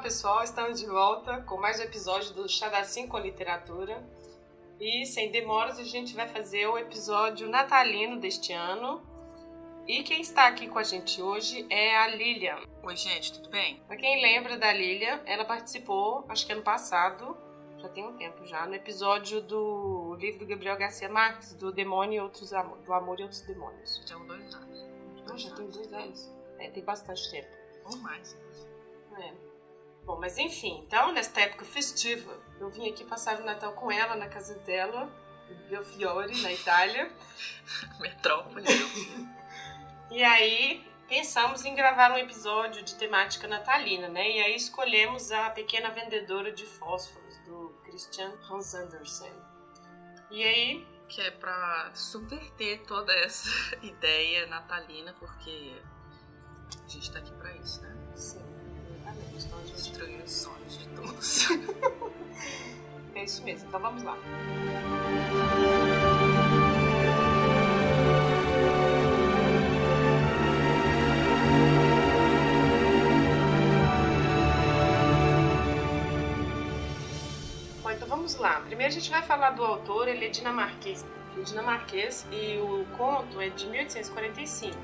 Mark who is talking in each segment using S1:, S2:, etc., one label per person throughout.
S1: pessoal, estamos de volta com mais um episódio do Chadacinho com Literatura. E sem demoras, a gente vai fazer o episódio natalino deste ano. E quem está aqui com a gente hoje é a Lilian.
S2: Oi, gente, tudo bem?
S1: Pra quem lembra da Lilian, ela participou, acho que ano passado, já tem um tempo já, no episódio do livro do Gabriel Garcia Marques, do Demônio e Outros Amor, do Amor e Outros Demônios.
S2: Tem dois anos.
S1: Ah, já tem dois anos. É, tem bastante tempo.
S2: Ou mais.
S1: É. Bom, mas enfim, então, nesta época festiva, eu vim aqui passar o Natal com ela na casa dela, em Belfiore, na Itália.
S2: Metrópole.
S1: E aí pensamos em gravar um episódio de temática natalina, né? E aí escolhemos a Pequena Vendedora de Fósforos, do Christian Hans Andersen. E aí
S2: que é pra subverter toda essa ideia natalina, porque a gente tá aqui pra isso, né?
S1: Sim, exatamente.
S2: Os sonhos de todos.
S1: É isso mesmo, então vamos lá. Bom, então vamos lá. Primeiro a gente vai falar do autor, ele é dinamarquês, ele é dinamarquês e o conto é de 1845.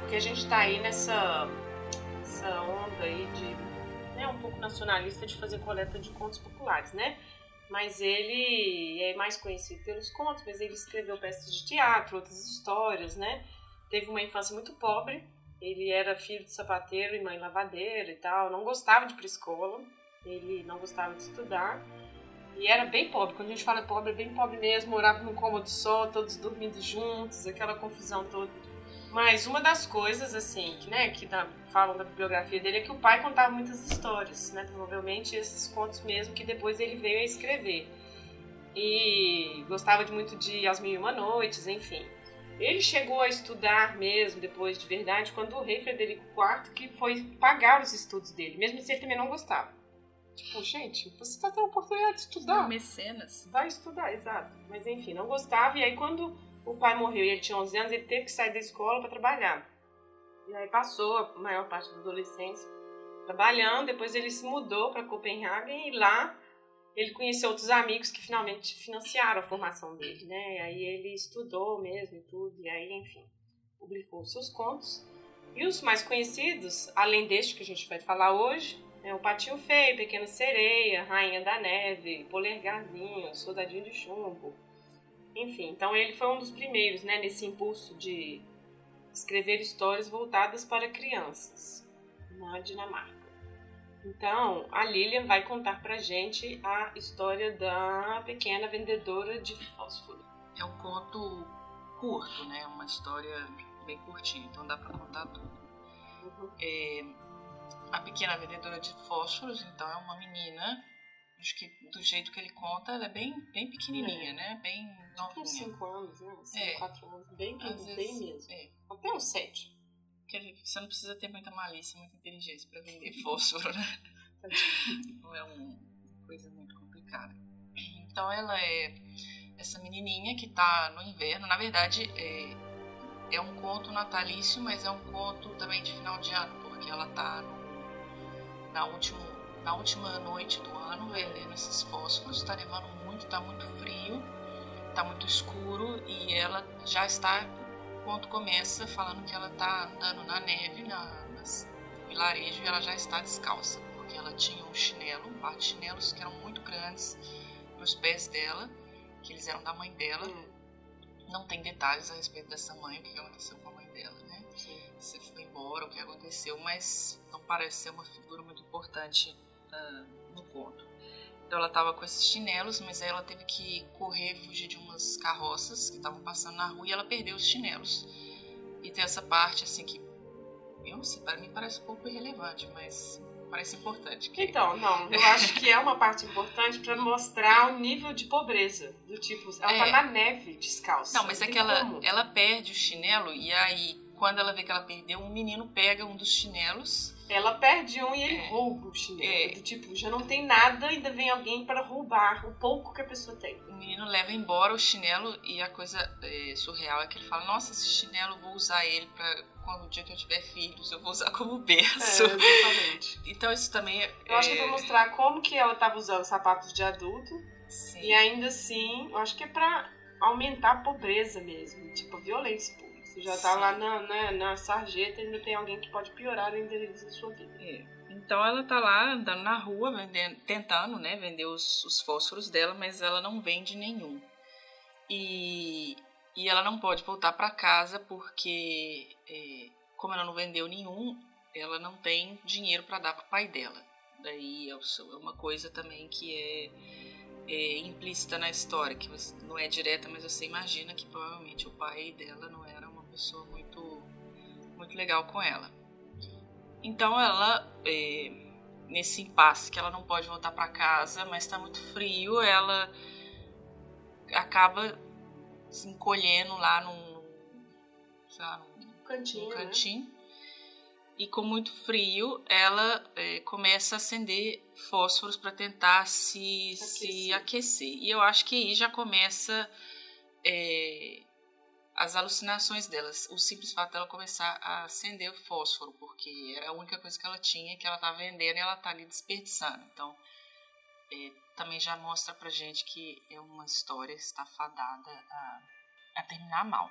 S1: Porque a gente tá aí nessa, nessa onda aí de né, um pouco nacionalista de fazer coleta de contos populares, né? Mas ele é mais conhecido pelos contos, mas ele escreveu peças de teatro, outras histórias, né? Teve uma infância muito pobre. Ele era filho de sapateiro e mãe lavadeira e tal. Não gostava de ir pra escola. Ele não gostava de estudar. E era bem pobre. Quando a gente fala pobre, é bem pobre mesmo. Morava num cômodo só, todos dormindo juntos, aquela confusão toda. Mas uma das coisas, assim, que, né, que da, falam da bibliografia dele é que o pai contava muitas histórias, né? Provavelmente esses contos mesmo que depois ele veio a escrever. E gostava de muito de As Mil e Uma Noites, enfim. Ele chegou a estudar mesmo, depois de verdade, quando o rei Frederico IV que foi pagar os estudos dele, mesmo se ele também não gostava. Tipo, gente, você está tendo a oportunidade de estudar.
S2: Mecenas.
S1: Vai estudar, exato. Mas enfim, não gostava. E aí, quando o pai morreu e ele tinha 11 anos, ele teve que sair da escola para trabalhar. E aí passou a maior parte da adolescência trabalhando. Depois ele se mudou para Copenhague e lá ele conheceu outros amigos que finalmente financiaram a formação dele, né? E aí ele estudou mesmo e tudo. E aí, enfim, publicou seus contos. E os mais conhecidos, além deste que a gente vai falar hoje, é o Patinho Feio, Pequena Sereia, Rainha da Neve, Polergarzinho, Soldadinho de Chumbo. Enfim, então ele foi um dos primeiros, né, nesse impulso de escrever histórias voltadas para crianças na Dinamarca. Então, a Lilian vai contar pra gente a história da pequena vendedora de fósforo.
S2: É um conto curto, né? Uma história bem curtinha, então dá pra contar tudo.
S1: Uhum.
S2: É, a pequena vendedora de fósforos, então, é uma menina. Acho que do jeito que ele conta, ela é bem, bem pequenininha, né? Bem
S1: Uns
S2: novinha.
S1: 5 anos, né? 5,
S2: É.
S1: 4 anos. Bem, bem
S2: vezes,
S1: mesmo.
S2: é.
S1: Até uns 7.
S2: Porque você não precisa ter muita malícia, muita inteligência pra vender fósforo, né? Não é uma coisa muito complicada. Então ela é essa menininha que tá no inverno. Na verdade, é, é um conto natalício, mas é um conto também de final de ano, porque ela tá no- na, último, na última noite do ano vendendo esses fósforos. Tá levando muito, tá muito frio, tá muito escuro e ela já está o conto começa falando que ela tá andando na neve, na, no vilarejo, e ela já está descalça, porque ela tinha um chinelo, um par de chinelos que eram muito grandes nos pés dela, que eles eram da mãe dela.
S1: Hum,
S2: Não tem detalhes a respeito dessa mãe, o que aconteceu com a mãe dela, né?
S1: sim.
S2: Se foi embora, o que aconteceu, mas não parece ser uma figura muito importante ah, no conto. Então ela estava com esses chinelos, mas aí ela teve que correr, fugir de umas carroças que estavam passando na rua e ela perdeu os chinelos. E tem essa parte assim que eu não sei, para mim parece um pouco irrelevante, mas parece importante. Que...
S1: Então, não, eu acho que é uma parte importante pra mostrar o nível de pobreza. Do tipo, ela
S2: É.
S1: tá na neve descalça.
S2: Não, mas é que ela,
S1: como.
S2: ela perde o chinelo e aí quando ela vê que ela perdeu, um menino pega um dos chinelos
S1: Ela perde um e ele
S2: É.
S1: rouba o chinelo.
S2: É.
S1: Do tipo, já não tem nada, ainda vem alguém para roubar o pouco que a pessoa tem.
S2: o menino leva embora o chinelo e a coisa é, surreal é que ele fala: Nossa, esse chinelo, vou usar ele pra quando o dia que eu tiver filhos, eu vou usar como berço.
S1: É, exatamente.
S2: então isso também é.
S1: Eu acho que é pra mostrar como que ela tava usando sapatos de adulto.
S2: Sim.
S1: E ainda assim, eu acho que é pra aumentar a pobreza mesmo. Tipo, a violência pública. Você já tá
S2: Sim.
S1: lá na, na, na sarjeta e ainda tem alguém que pode piorar ainda a sua vida.
S2: É. Então ela tá lá andando na rua, vendendo, tentando, né, vender os, os fósforos dela, mas ela não vende nenhum. E, e ela não pode voltar para casa porque, é, como ela não vendeu nenhum, ela não tem dinheiro para dar pro pai dela. Daí é o é uma coisa também que é, é implícita na história, que não é direta, mas você imagina que provavelmente o pai dela não era pessoa muito, muito legal com ela. Então ela, é, nesse impasse que ela não pode voltar para casa, mas está muito frio, ela acaba se encolhendo lá num, lá, num
S1: Cantinho,
S2: um
S1: né?
S2: cantinho. E com muito frio, ela é, começa a acender fósforos para tentar se se
S1: Aquecer.
S2: aquecer. E eu acho que aí já começa é, as alucinações delas. O simples fato dela começar a acender o fósforo, porque era a única coisa que ela tinha, que ela tá vendendo e ela tá ali desperdiçando. Então, é, também já mostra pra gente que é uma história está fadada a, a terminar mal.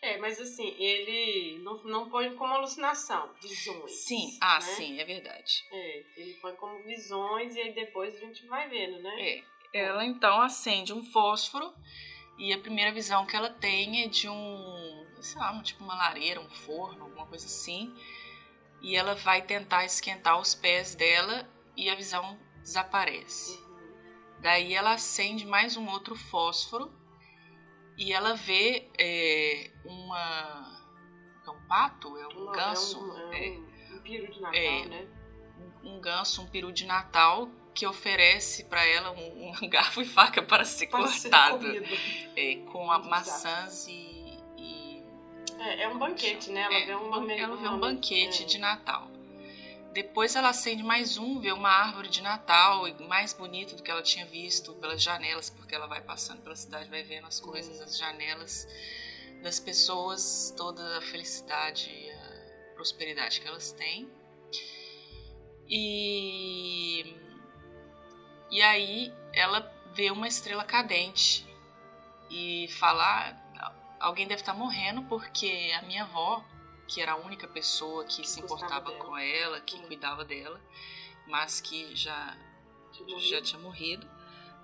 S1: É, mas assim, ele não, não põe como alucinação, visões.
S2: Sim, ah,
S1: né?
S2: sim, é verdade.
S1: É, ele põe como visões e aí depois a gente vai vendo, né?
S2: É. Ela então acende um fósforo e a primeira visão que ela tem é de um, sei lá, tipo uma lareira, um forno, alguma coisa assim. E ela vai tentar esquentar os pés dela e a visão desaparece.
S1: Uhum.
S2: Daí ela acende mais um outro fósforo e ela vê é, uma. É um pato? É um
S1: Uma-
S2: ganso?
S1: É um, é um, um peru de Natal,
S2: É.
S1: né?
S2: um ganso, um peru de Natal que oferece para ela um, um garfo e faca para ser
S1: Para ser
S2: cortado
S1: comido.
S2: é, com a maçãs e, e
S1: É, é um banquete, né? Ela
S2: é,
S1: vê um,
S2: ban-
S1: momento-
S2: ela vê um
S1: momento-
S2: banquete
S1: é.
S2: de Natal. Depois ela acende mais um, vê uma árvore de Natal mais bonito do que ela tinha visto pelas janelas, porque ela vai passando pela cidade, vai vendo as coisas, as janelas das pessoas, toda a felicidade e a prosperidade que elas têm. E e aí ela vê uma estrela cadente e fala: "Ah, alguém deve estar morrendo porque a minha avó, que era a única pessoa que, se
S1: gostava
S2: importava com ela, que
S1: Hum.
S2: cuidava dela, mas que já
S1: Tipo,
S2: já tinha morrido.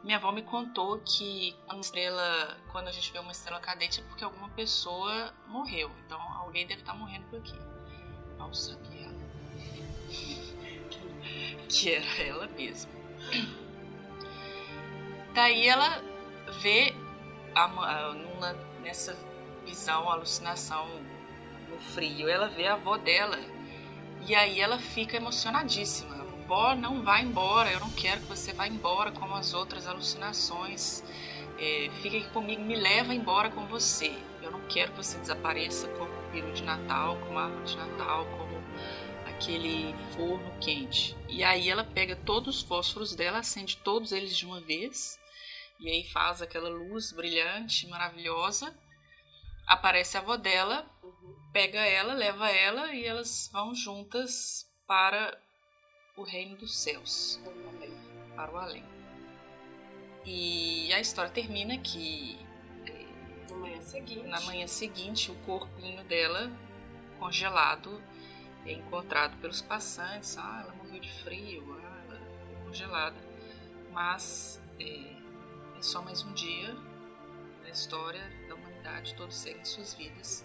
S2: Minha avó me contou que quando, a estrela, quando a gente vê uma estrela cadente é porque alguma pessoa morreu. Então alguém deve estar morrendo por aqui. Mal sabia ela. que era ela mesma. Daí ela vê a, a- numa, nessa visão, alucinação no frio, ela vê a avó dela. E aí ela fica emocionadíssima. Vó, não vai embora, eu não quero que você vá embora como as outras alucinações. É, fica aqui comigo, me leva embora com você. Eu não quero que você desapareça como o peru de Natal, como a árvore de Natal, como aquele forno quente. E aí ela pega todos os fósforos dela, acende todos eles de uma vez, e aí faz aquela luz brilhante, maravilhosa. Aparece a avó dela,
S1: Uhum.
S2: pega ela, leva ela e elas vão juntas para o reino dos céus, para o além. E a história termina que
S1: Na manhã seguinte.
S2: na manhã seguinte o corpinho dela congelado é encontrado pelos passantes. Ah, ela morreu de frio, ah, ela ficou congelada. Mas é, é só mais um dia da história da humanidade, todos seguem suas vidas.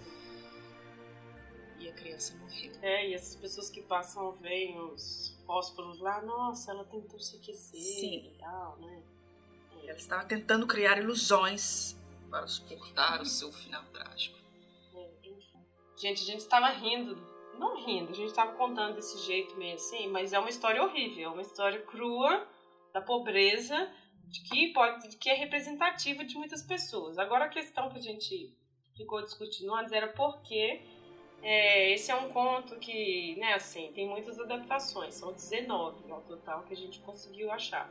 S2: E a criança morreu.
S1: É, e essas pessoas que passam veem os fósforos lá, nossa, ela tentou se aquecer
S2: Sim.
S1: e tal, né?
S2: Ela estava tentando criar ilusões para suportar o seu final trágico.
S1: É, enfim. Gente, a gente estava rindo, não rindo, a gente estava contando desse jeito meio assim, mas é uma história horrível, é uma história crua da pobreza, de que pode, de que é representativa de muitas pessoas. Agora a questão que a gente ficou discutindo antes era por que é, esse é um conto que, né, assim, tem muitas adaptações, são 19 ao total que a gente conseguiu achar.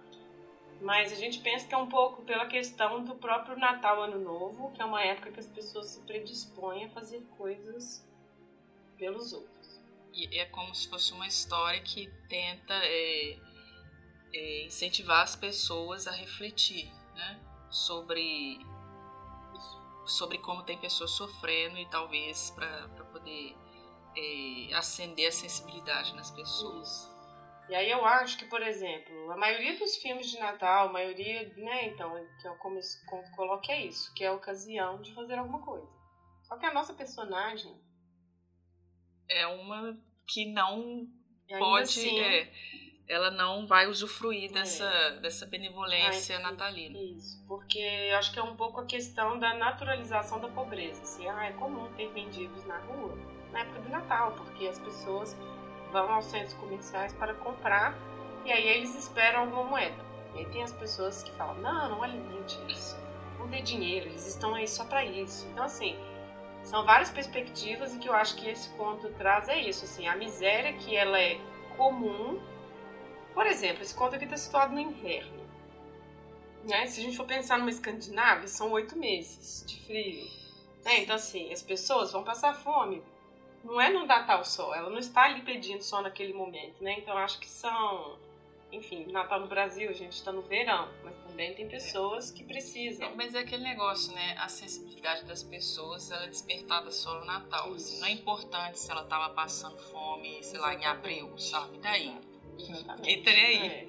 S1: Mas a gente pensa que é um pouco pela questão do próprio Natal, Ano Novo, que é uma época que as pessoas se predispõem a fazer coisas pelos outros.
S2: E é como se fosse uma história que tenta é, é, incentivar as pessoas a refletir né, sobre, sobre como tem pessoas sofrendo e talvez para poder é, acender a sensibilidade nas pessoas. Isso.
S1: E aí eu acho que, por exemplo, a maioria dos filmes de Natal, a maioria, né, então, que eu como, coloco é isso, que é a ocasião de fazer alguma coisa. Só que a nossa personagem
S2: é uma que não pode, assim, é, ela não vai usufruir dessa, é. dessa benevolência Ai, natalina.
S1: Isso, porque eu acho que é um pouco a questão da naturalização da pobreza. Assim, ah, é comum ter mendigos na rua na época do Natal, porque as pessoas vão aos centros comerciais para comprar e aí eles esperam alguma moeda. E aí tem as pessoas que falam: não, não alimente isso, não dê dinheiro, eles estão aí só para isso. Então, assim, são várias perspectivas e que eu acho que esse conto traz é isso, assim, a miséria que ela é comum. Por exemplo, esse conto aqui está situado no inverno. Né? Se a gente for pensar numa Escandinávia, são oito meses de frio. Né? Então, assim, as pessoas vão passar fome não é no Natal só, ela não está ali pedindo só naquele momento, né? Então acho que são, enfim, Natal no Brasil, a gente está no verão, mas também tem pessoas que precisam.
S2: É, mas é aquele negócio, né? A sensibilidade das pessoas, ela é despertada só no Natal. Assim, não é importante se ela estava passando fome, sei lá, em abril, sabe? Daí. Exatamente. aí. É.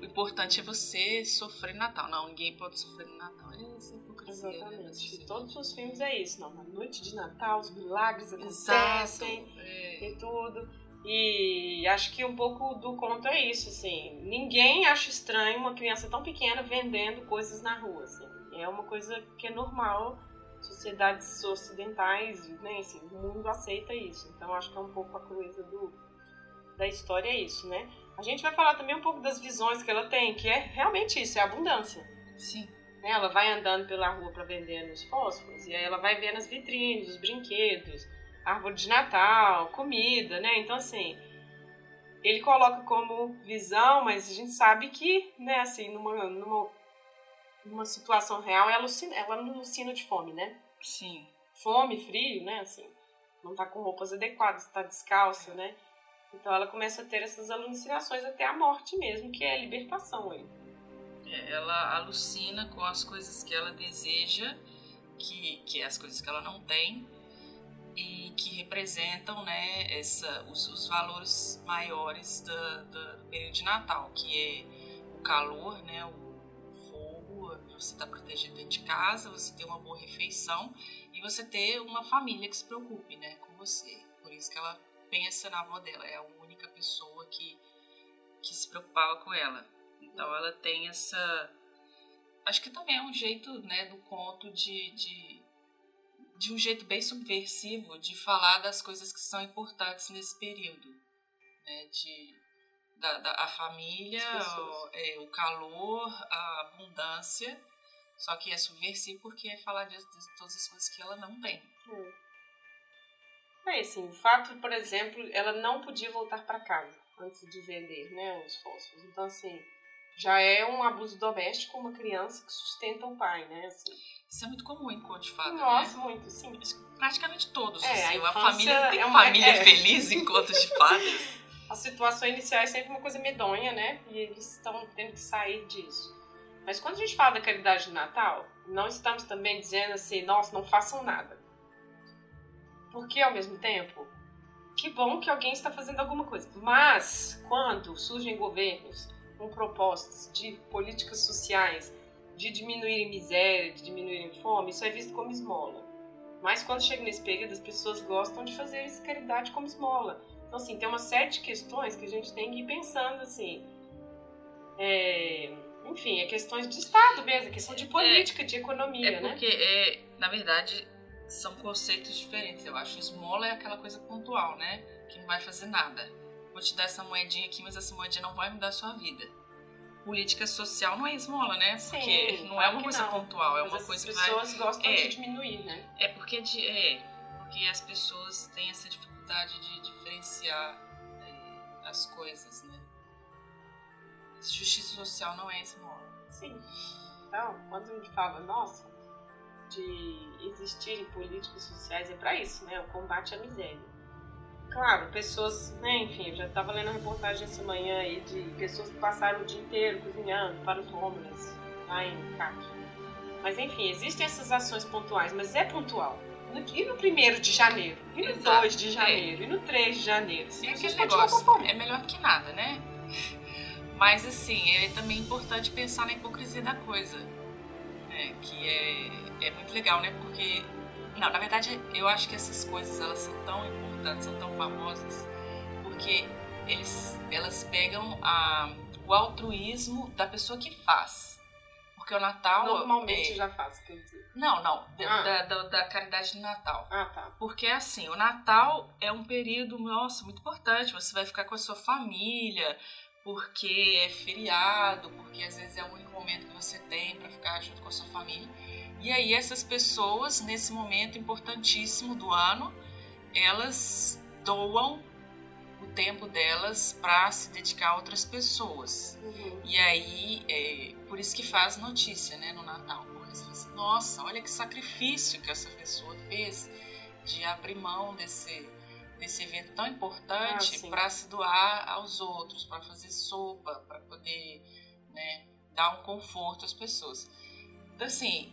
S2: O importante é você sofrer no Natal. Não, ninguém pode sofrer no Natal. É isso.
S1: Exatamente. Né? Todos os filmes é isso, não. Na noite de Natal, os milagres acontecem é. e tudo. E acho que um pouco do conto é isso, assim. Ninguém acha estranho uma criança tão pequena vendendo coisas na rua, assim. É uma coisa que é normal. Sociedades ocidentais, né, assim, o mundo aceita isso. Então acho que é um pouco a coisa do, da história é isso, né? A gente vai falar também um pouco das visões que ela tem, que é realmente isso, é abundância.
S2: Sim.
S1: Né? Ela vai andando pela rua para vender os fósforos e aí ela vai vendo as vitrines, os brinquedos, árvore de Natal, comida, né? Então assim, ele coloca como visão, mas a gente sabe que, né, assim, numa, numa, numa situação real, ela alucina, ela alucina de fome, né?
S2: Sim.
S1: Fome, frio, né, assim, não tá com roupas adequadas, tá descalça, né? Então ela começa a ter essas alucinações até a morte mesmo, que é a libertação aí.
S2: É, ela alucina com as coisas que ela deseja, que, que é as coisas que ela não tem, e que representam né, essa, os, os valores maiores da, do período de Natal, que é o calor, né, o fogo, você está protegido dentro de casa, você ter uma boa refeição e você ter uma família que se preocupe né, com você. Por isso que ela pensa na avó dela, é a única pessoa que, que se preocupava com ela. Então ela tem essa. Acho que também é um jeito né, do conto de, de, de um jeito bem subversivo de falar das coisas que são importantes nesse período. Né, de, da, da a família, o, é, o calor, a abundância. Só que é subversivo porque é falar de, de todas as coisas que ela não tem.
S1: Hum. É assim, o fato, por exemplo, ela não podia voltar para casa antes de vender né, os fósforos. Então, assim, já é um abuso doméstico uma criança que sustenta o pai, né? Assim.
S2: Isso é muito comum em conto de fada,
S1: Nossa, né? muito, sim.
S2: Praticamente todos.
S1: É,
S2: assim,
S1: a,
S2: a família tem é uma, família é. feliz em contos de fadas.
S1: a situação inicial é sempre uma coisa medonha, né? E eles estão tendo que sair disso. Mas quando a gente fala da caridade de Natal, não estamos também dizendo assim, nossa, não façam nada. Porque ao mesmo tempo, que bom que alguém está fazendo alguma coisa. Mas quando surgem governos com propostas de políticas sociais, de diminuir a miséria, de diminuir a fome, isso é visto como esmola. Mas quando chega nesse período, as pessoas gostam de fazer essa caridade como esmola. Então, assim, tem uma série de questões que a gente tem que ir pensando, assim. É, enfim, é questões de Estado mesmo, é questão de política, é, de economia,
S2: é porque, né? É, na verdade, são conceitos diferentes, eu acho. Esmola é aquela coisa pontual, né? Que não vai fazer nada vou te dar essa moedinha aqui, mas essa moedinha não vai mudar a sua vida. Política social não é esmola, né? Porque
S1: Sim,
S2: não é uma coisa não. pontual, é mas uma coisa que vai...
S1: As pessoas gostam é, de diminuir, né?
S2: É porque, de, é porque as pessoas têm essa dificuldade de diferenciar é, as coisas, né? Justiça social não é esmola.
S1: Sim. Então, quando a gente fala, nossa, de existirem políticas sociais é para isso, né? O combate à miséria. claro, pessoas, né, enfim, eu já estava lendo a reportagem essa manhã aí de pessoas que passaram o dia inteiro cozinhando para os homeless lá em CAC. Mas enfim, existem essas ações pontuais, mas é pontual. E no primeiro de janeiro? E no
S2: Exato.
S1: 2 de janeiro? E no 3 de janeiro?
S2: É aquele
S1: continuam com
S2: negócio, é melhor que nada, né? Mas assim, é também importante pensar na hipocrisia da coisa. né? Que é, é muito legal, né? Porque. Não, na verdade, eu acho que essas coisas elas são tão importantes, são tão famosas, porque eles, elas pegam a, o altruísmo da pessoa que faz. Porque o Natal.
S1: Normalmente
S2: é-
S1: já faço, quer dizer.
S2: Não, não, da,
S1: Ah.
S2: da, da- da caridade de Natal.
S1: Ah, tá.
S2: Porque assim, o Natal é um período, nossa, muito importante. Você vai ficar com a sua família, porque é feriado, porque às vezes é o único momento que você tem para ficar junto com a sua família. E aí essas pessoas, nesse momento importantíssimo do ano, elas doam o tempo delas para se dedicar a outras pessoas.
S1: Uhum.
S2: E aí, é, por isso que faz notícia, né, no Natal. Porque você fala assim, nossa, olha que sacrifício que essa pessoa fez de abrir mão desse, desse evento tão
S1: Ah,
S2: importante
S1: sim.
S2: para se doar aos outros, para fazer sopa, para poder, né, dar um conforto às pessoas. Então, assim,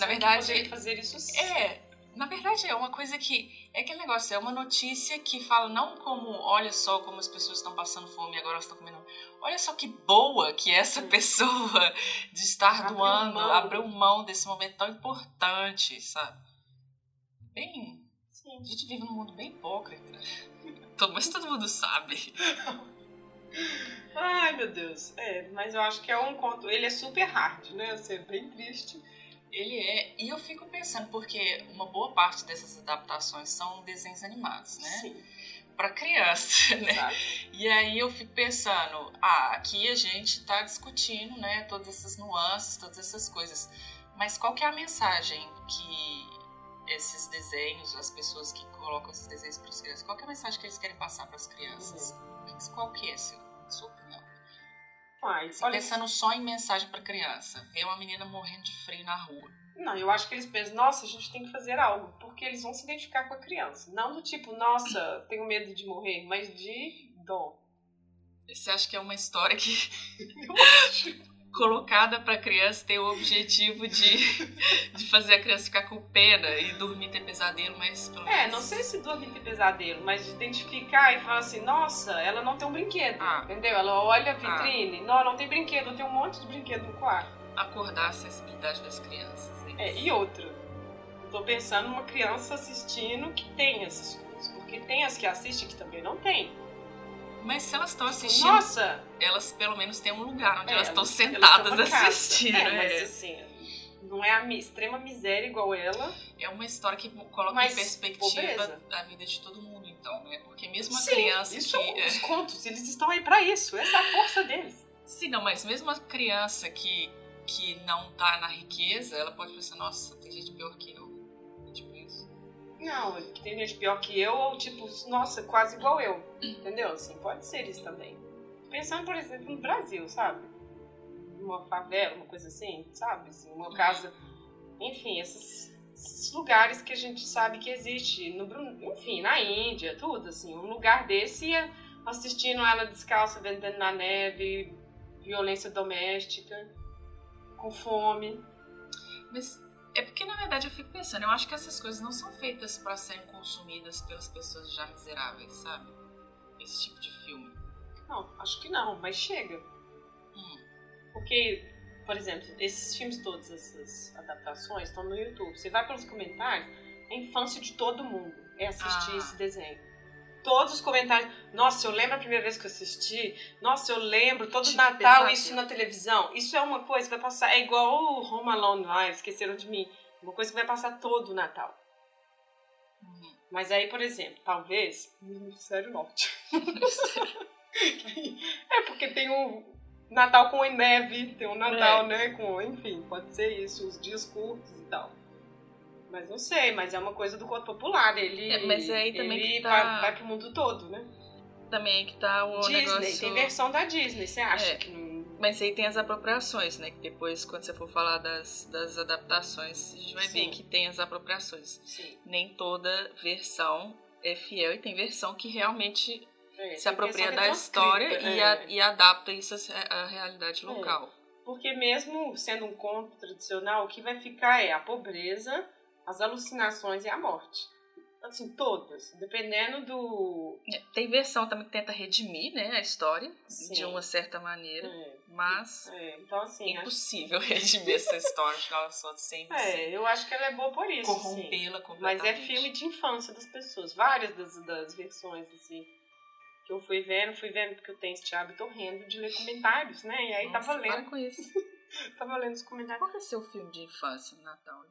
S2: na verdade,
S1: fazer isso sim.
S2: é, na verdade é uma coisa que é aquele negócio, é uma notícia que fala não como, olha só como as pessoas estão passando fome e agora elas estão comendo. Olha só que boa que essa pessoa de estar
S1: Abriu
S2: doando,
S1: mão.
S2: abriu mão desse momento tão importante, sabe? Bem,
S1: Sim.
S2: a gente vive num mundo bem hipócrita. Todo- Mas todo mundo sabe.
S1: Ai, meu Deus. É, mas eu acho que é um conto. Ele é super hard, né? Assim, é bem triste.
S2: Ele é, e eu fico pensando, porque uma boa parte dessas adaptações são desenhos animados, né?
S1: Sim,
S2: Pra criança, né?
S1: sabe?
S2: E aí eu fico pensando, ah, aqui a gente tá discutindo, né, todas essas nuances, todas essas coisas. Mas qual que é a mensagem que esses desenhos, as pessoas que colocam esses desenhos para as crianças, qual é a mensagem que eles querem passar para as crianças? Qual que é, seu, sua?
S1: Mas, olha,
S2: pensando só em mensagem para criança, ver uma menina morrendo de frio na rua.
S1: não, eu acho que eles pensam, nossa, a gente tem que fazer algo, porque eles vão se identificar com a criança. Não do tipo, nossa, tenho medo de morrer, mas de dó.
S2: Você acha que é uma história que
S1: Eu acho.
S2: Colocada para criança ter o objetivo de, de fazer a criança ficar com pena e dormir ter pesadelo, mas pelo
S1: É,
S2: menos-
S1: não sei se dormir ter pesadelo, mas de identificar e falar assim, nossa, ela não tem um brinquedo.
S2: Ah.
S1: Entendeu? Ela olha a vitrine, não, não tem brinquedo, tenho um monte de brinquedo no quarto.
S2: acordar a sensibilidade das crianças. hein?
S1: É, e outra, tô pensando numa criança assistindo que tem essas coisas. Porque tem as que assistem que também não tem.
S2: Mas se elas estão assistindo,
S1: Nossa!
S2: elas pelo menos têm um lugar onde
S1: é,
S2: elas estão sentadas
S1: elas
S2: assistindo.
S1: É, mas
S2: é.
S1: assim, não é a extrema miséria igual ela.
S2: É uma história que coloca
S1: Mas
S2: em perspectiva
S1: pobreza.
S2: a vida de todo mundo, então, né? Porque mesmo a
S1: Sim,
S2: criança
S1: isso
S2: que.
S1: é os contos, eles estão aí pra isso. Essa é a força deles.
S2: Sim, não, mas mesmo a criança que, que não tá na riqueza, ela pode pensar, nossa, tem gente pior que eu.
S1: Não, tem gente pior que eu, ou tipo, nossa, quase igual eu. Entendeu? Assim, pode ser isso também. Pensando, por exemplo, no Brasil, sabe? Uma favela, uma coisa assim, sabe? Assim, uma casa. Enfim, esses, esses lugares que a gente sabe que existe. No, enfim, na Índia, tudo, assim. Um lugar desse ia assistindo ela descalça, vendendo na neve, violência doméstica, com fome.
S2: Mas é porque, na verdade, eu fico pensando, eu acho que essas coisas não são feitas pra serem consumidas pelas pessoas já miseráveis, sabe? Esse tipo de filme.
S1: Não, acho que não, mas chega.
S2: Hum.
S1: Porque, por exemplo, esses filmes todos, essas adaptações, estão no YouTube. Você vai pelos comentários, é a infância de todo mundo é assistir
S2: Ah.
S1: esse desenho. Todos os comentários. Nossa, eu lembro a primeira vez que eu assisti. Nossa, eu lembro todo
S2: Tive
S1: Natal isso na televisão. Isso é uma coisa que vai passar. É igual o Home Alone lá, esqueceram de mim. Uma coisa que vai passar todo o Natal.
S2: Uhum.
S1: Mas aí, por exemplo, talvez. Ministério Norte. é porque tem o Natal com neve, tem o Natal,
S2: É.
S1: né? Com, enfim, pode ser isso, os dias curtos e tal. Mas não sei, mas é uma coisa do conto popular. Ele,
S2: É, mas é aí também
S1: ele
S2: que tá-
S1: vai, vai pro mundo todo, né?
S2: Também é que tá o
S1: Disney,
S2: negócio...
S1: tem versão da Disney, você acha
S2: É.
S1: que não.
S2: Mas aí tem as apropriações, né? Que depois, quando você for falar das, das adaptações, a gente vai
S1: Sim.
S2: ver que tem as apropriações.
S1: Sim.
S2: Nem toda versão é fiel e tem versão que realmente
S1: É,
S2: se apropria
S1: versão
S2: da história e, a-
S1: é.
S2: e adapta isso à à realidade local.
S1: Porque mesmo sendo um conto tradicional, o que vai ficar é a pobreza, as alucinações e a morte. Assim, todas. Dependendo do.
S2: É, Tem versão também que tenta redimir né, a história
S1: Sim.
S2: de uma certa maneira,
S1: É,
S2: mas
S1: é, então,
S2: é
S1: assim. acho-
S2: impossível redimir essa história ela só sem
S1: É, eu acho que ela é boa por isso. assim.
S2: corrompê-la
S1: Mas
S2: completamente.
S1: é filme de infância das pessoas. Várias das, das versões, assim. Que eu fui vendo, fui vendo porque eu tenho esse hábito horrendo de ler comentários, né? E aí
S2: Nossa,
S1: tava
S2: para
S1: lendo,
S2: com isso.
S1: tava lendo os comentários.
S2: Qual que é seu filme de infância, Natal?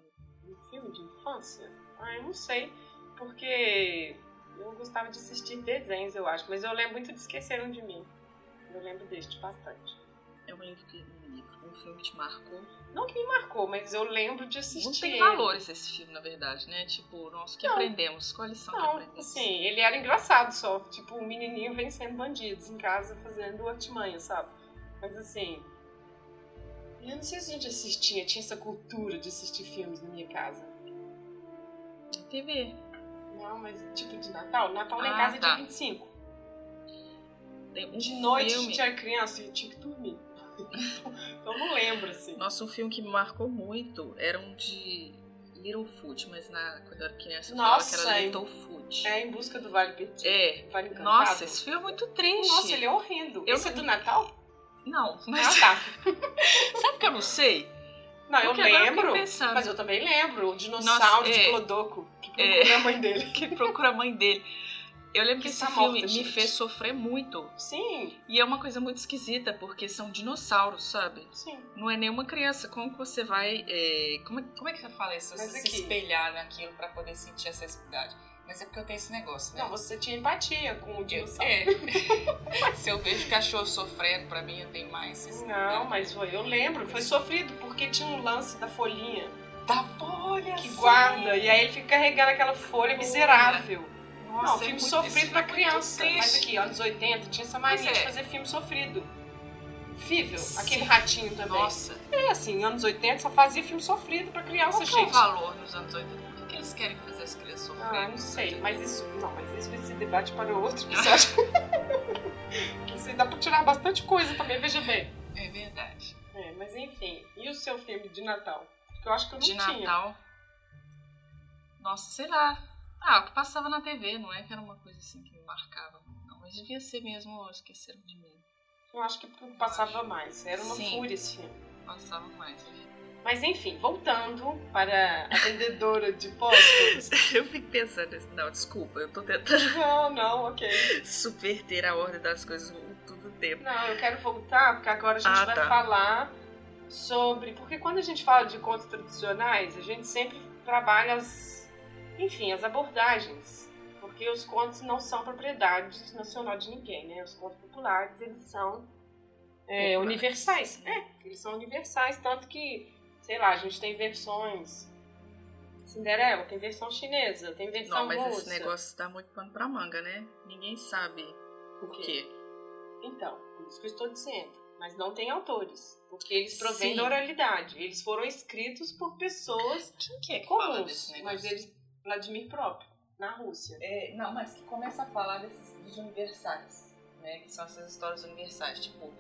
S1: Um filme de infância? Ah, eu não sei. Porque eu gostava de assistir desenhos, eu acho. Mas eu lembro muito de Esqueceram de Mim. Eu lembro deste bastante.
S2: É um livro que um, um filme que te marcou.
S1: Não que me marcou, mas eu lembro de assistir.
S2: Não tem valores esse filme, na verdade, né? Tipo, nossa, o que
S1: Não.
S2: aprendemos? Qual a lição que
S1: Não,
S2: aprendemos?
S1: assim, ele era engraçado só. Tipo, o menininho vencendo bandidos em casa, fazendo artimanha, sabe? Mas assim. Eu não sei se a gente assistia, tinha essa cultura de assistir filmes na minha casa.
S2: Na TV.
S1: Não, mas tipo de Natal. Natal lá em
S2: Ah,
S1: casa é
S2: tá.
S1: dia 25.
S2: Tem um
S1: De noite a
S2: filme...
S1: gente era criança e tinha que dormir. então eu não lembro, assim.
S2: Nossa, um filme que me marcou muito era um de Littlefoot, mas na, quando eu era criança eu
S1: Nossa,
S2: falava que era
S1: é-
S2: Littlefoot.
S1: É em busca do Vale Perdido.
S2: É.
S1: Vale Encantado.
S2: Nossa, esse filme é muito triste.
S1: Nossa, ele é horrendo.
S2: Eu
S1: Esse é do Natal?
S2: Não,
S1: Ah,
S2: mas
S1: tá.
S2: sabe que eu não sei?
S1: Não, eu
S2: Porque eu
S1: lembro.
S2: pensando.
S1: Mas eu também lembro. O dinossauro
S2: Nossa,
S1: de
S2: é.
S1: Clodoco, que
S2: É.
S1: procura a mãe dele.
S2: que procura a mãe dele. Eu lembro que,
S1: Que
S2: esse
S1: está
S2: filme
S1: morta,
S2: me
S1: gente.
S2: fez sofrer muito.
S1: Sim,
S2: E é uma coisa muito esquisita, porque são dinossauros, sabe?
S1: sim.
S2: Não é nenhuma criança. Como que você vai. é, Como, é, como é que você fala isso? Você se espelhar naquilo pra poder sentir a sensibilidade. Mas é porque eu tenho esse negócio, né?
S1: Não, você tinha empatia com o dinossauro.
S2: é. se eu vejo cachorro sofrendo, pra mim eu tenho mais.
S1: Não, mas foi, eu lembro, foi sofrido porque tinha um lance da folhinha
S2: Da folha!
S1: que
S2: sim.
S1: guarda e aí ele fica carregando aquela folha miserável.
S2: Nossa,
S1: não,
S2: é
S1: filme
S2: muito-
S1: sofrido pra
S2: é
S1: criança. Mas aqui, anos 80, tinha essa mania
S2: Pois é.
S1: de fazer filme sofrido. Fível,
S2: Sim.
S1: aquele ratinho também.
S2: Nossa,
S1: É assim, anos 80 só fazia filme sofrido pra criança,
S2: qual que é o
S1: gente.
S2: valor nos anos 80? Que, eles querem fazer as crianças sofrerem?
S1: Ah, não sei, mas isso. Não, mas isso esse debate para outro episódio. que isso dá pra tirar bastante coisa também, veja bem.
S2: É verdade.
S1: É, mas enfim, e o seu filme de Natal? Porque eu acho que eu não
S2: De
S1: tinha.
S2: Natal. Nossa, sei lá. Ah, o que passava na TV, não é que era uma coisa assim que me marcava. Não, mas devia ser mesmo Esqueceram de Mim.
S1: Eu acho que passava mais. Era uma
S2: Sim.
S1: fúria esse filme.
S2: Passava mais.
S1: Mas enfim, voltando para a vendedora de fósforos.
S2: Eu fico pensando, não, desculpa, eu tô tentando
S1: não, não, ok.
S2: subverter a ordem das coisas todo o tempo.
S1: Não, eu quero voltar, porque agora a gente
S2: Ah,
S1: vai
S2: tá.
S1: falar sobre. Porque quando a gente fala de contos tradicionais, a gente sempre trabalha as. Enfim, as abordagens. Porque os contos não são propriedade nacional de ninguém, né? Os contos populares, eles são é, universais. É, eles são universais, tanto que, sei lá, a gente tem versões. Cinderela, tem versão chinesa, tem versão
S2: Não, mas
S1: russa.
S2: esse negócio dá muito pano pra manga, né? Ninguém sabe por quê.
S1: Então, por isso que eu estou dizendo. Mas não tem autores. Porque eles provêm
S2: Sim.
S1: da oralidade. Eles foram escritos por pessoas
S2: Quem que é que fala
S1: comuns.
S2: desse negócio?
S1: Mas eles. Vladimir próprio, na Rússia.
S2: É, não, mas que começa a falar desses, dos universais, né? Que são essas histórias universais, tipo,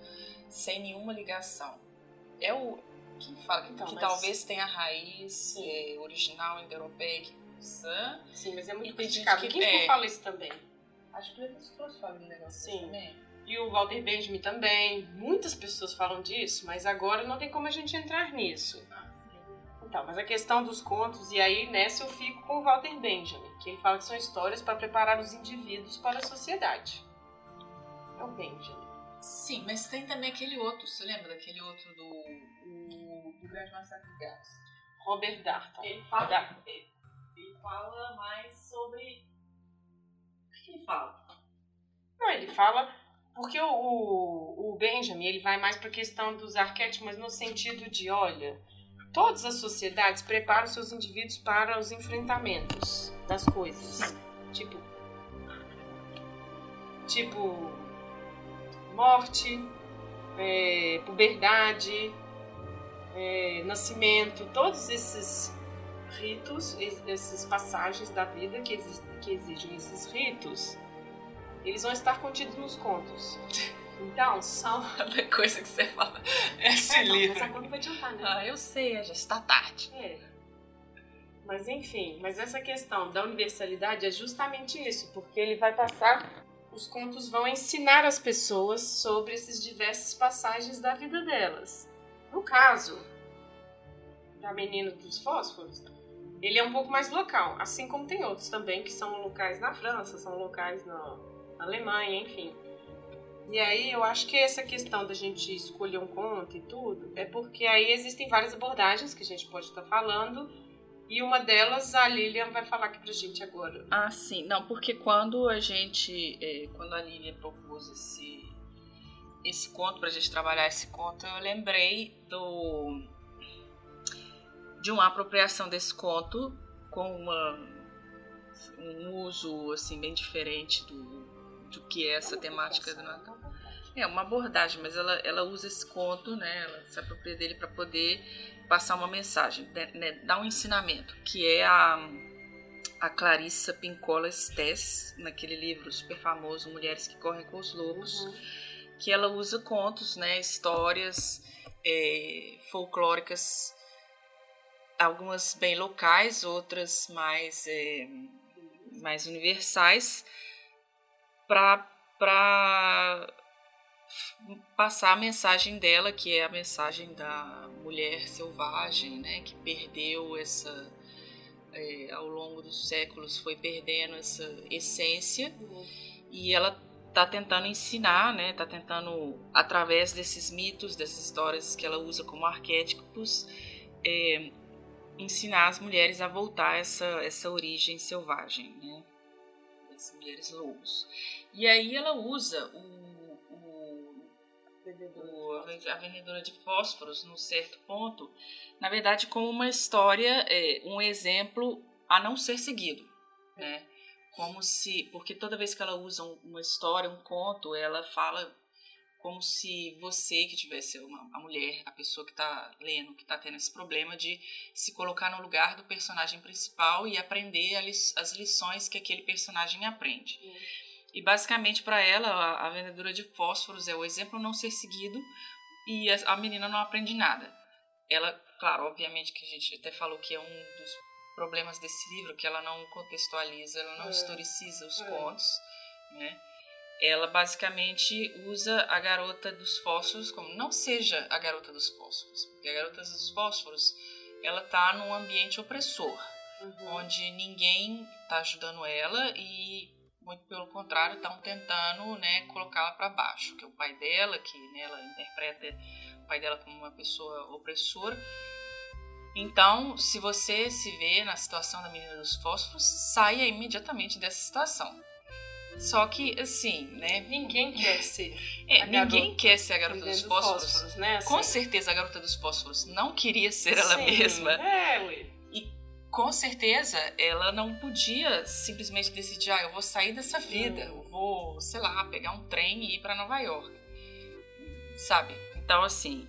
S2: sem nenhuma ligação. É o. Quem fala que,
S1: Então,
S2: que
S1: mas-
S2: talvez tenha raiz é, original indo-europeia que usa.
S1: Sim, mas é muito criticado.
S2: gente que-
S1: Quem
S2: é.
S1: fala isso também?
S2: Acho que eles trouxe fala um negócio
S1: Sim.
S2: também.
S1: E o Walter Benjamin também. Muitas pessoas falam disso, mas agora não tem como a gente entrar nisso. Então, mas a questão dos contos, e aí nessa eu fico com o Walter Benjamin, que ele fala que são histórias para preparar os indivíduos para a sociedade. É o Benjamin.
S2: Sim, mas tem também aquele outro, você lembra daquele outro do. Do Grande Massacre de Gatos?
S1: Robert Darton.
S2: Ele
S1: fala-
S2: fala, ele, ele fala mais sobre. O que ele fala?
S1: Não, ele fala. Porque o, o, o Benjamin ele vai mais para a questão dos arquétipos, no sentido de, olha, todas as sociedades preparam seus indivíduos para os enfrentamentos das coisas. Tipo. Tipo. Morte, é, puberdade, é, nascimento, todos esses ritos, essas passagens da vida que, que exigem esses ritos, eles vão estar contidos nos contos. Então, são.
S2: A coisa que você fala. Esse é, livro. Não,
S1: mas agora não vai adiantar, né?
S2: Ah, eu sei, já está tarde.
S1: É. Mas enfim, mas essa questão da universalidade é justamente isso, porque ele vai passar. Os contos vão ensinar as pessoas sobre esses diversas passagens da vida delas. No caso da Menina dos Fósforos, ele é um pouco mais local, assim como tem outros também que são locais na França, são locais na Alemanha, enfim. E aí eu acho que essa questão da gente escolher um conto e tudo é porque aí existem várias abordagens que a gente pode estar falando e uma delas a Lilian vai falar aqui pra gente agora.
S2: Ah, sim. Não, porque quando a gente, é, quando a Lilian propôs esse esse conto pra gente trabalhar esse conto, eu lembrei do de uma apropriação desse conto com uma, um uso assim bem diferente do, do que é essa temática do Natal. É uma abordagem, mas ela, ela usa esse conto, né? Ela se apropria dele para poder passar uma mensagem, né, né, dar um ensinamento, que é a, a Clarissa Pincola Stess, naquele livro super famoso Mulheres que Correm com os Lobos, uhum. que ela usa contos, né? Histórias é, folclóricas algumas bem locais, outras mais, é, mais universais, para passar a mensagem dela, que é a mensagem da mulher selvagem, né, que perdeu essa, é, ao longo dos séculos, foi perdendo essa essência, uhum. e ela está tentando ensinar, né, está tentando, através desses mitos, dessas histórias que ela usa como arquétipos, é, ensinar as mulheres a voltar essa, essa origem selvagem, né? Das mulheres lobos. E aí ela usa o, o, o, a vendedora de fósforos, num certo ponto, na verdade, como uma história, é, um exemplo a não ser seguido, né? Como se, porque toda vez que ela usa uma história, um conto, ela fala como se você que tivesse uma, a mulher, a pessoa que está lendo, que está tendo esse problema de se colocar no lugar do personagem principal e aprender as lições que aquele personagem aprende. Uhum. E basicamente para ela, a, a, vendedora de fósforos é o exemplo não ser seguido e a, a, menina não aprende nada. Ela, claro, obviamente que a gente até falou que é um dos problemas desse livro, que ela não contextualiza, ela não é. historiciza os é. contos, né? Ela basicamente usa a garota dos fósforos como não seja a garota dos fósforos, porque a garota dos fósforos ela tá num ambiente opressor, uhum. onde ninguém tá ajudando ela e muito pelo contrário estão tentando, né, colocá-la para baixo, que é o pai dela, que né, ela interpreta o pai dela como uma pessoa opressora. Então, se você se vê na situação da menina dos fósforos, saia imediatamente dessa situação só que, assim, né?
S1: Ninguém quer ser.
S2: É, ninguém quer ser a garota dos fósforos. fósforos né? Assim. Com certeza a garota dos fósforos não queria ser ela Sim, mesma.
S1: É, ué.
S2: E com certeza ela não podia simplesmente decidir, ah, eu vou sair dessa vida, hum. eu vou, sei lá, pegar um trem e ir para Nova York. Sabe? Então, assim,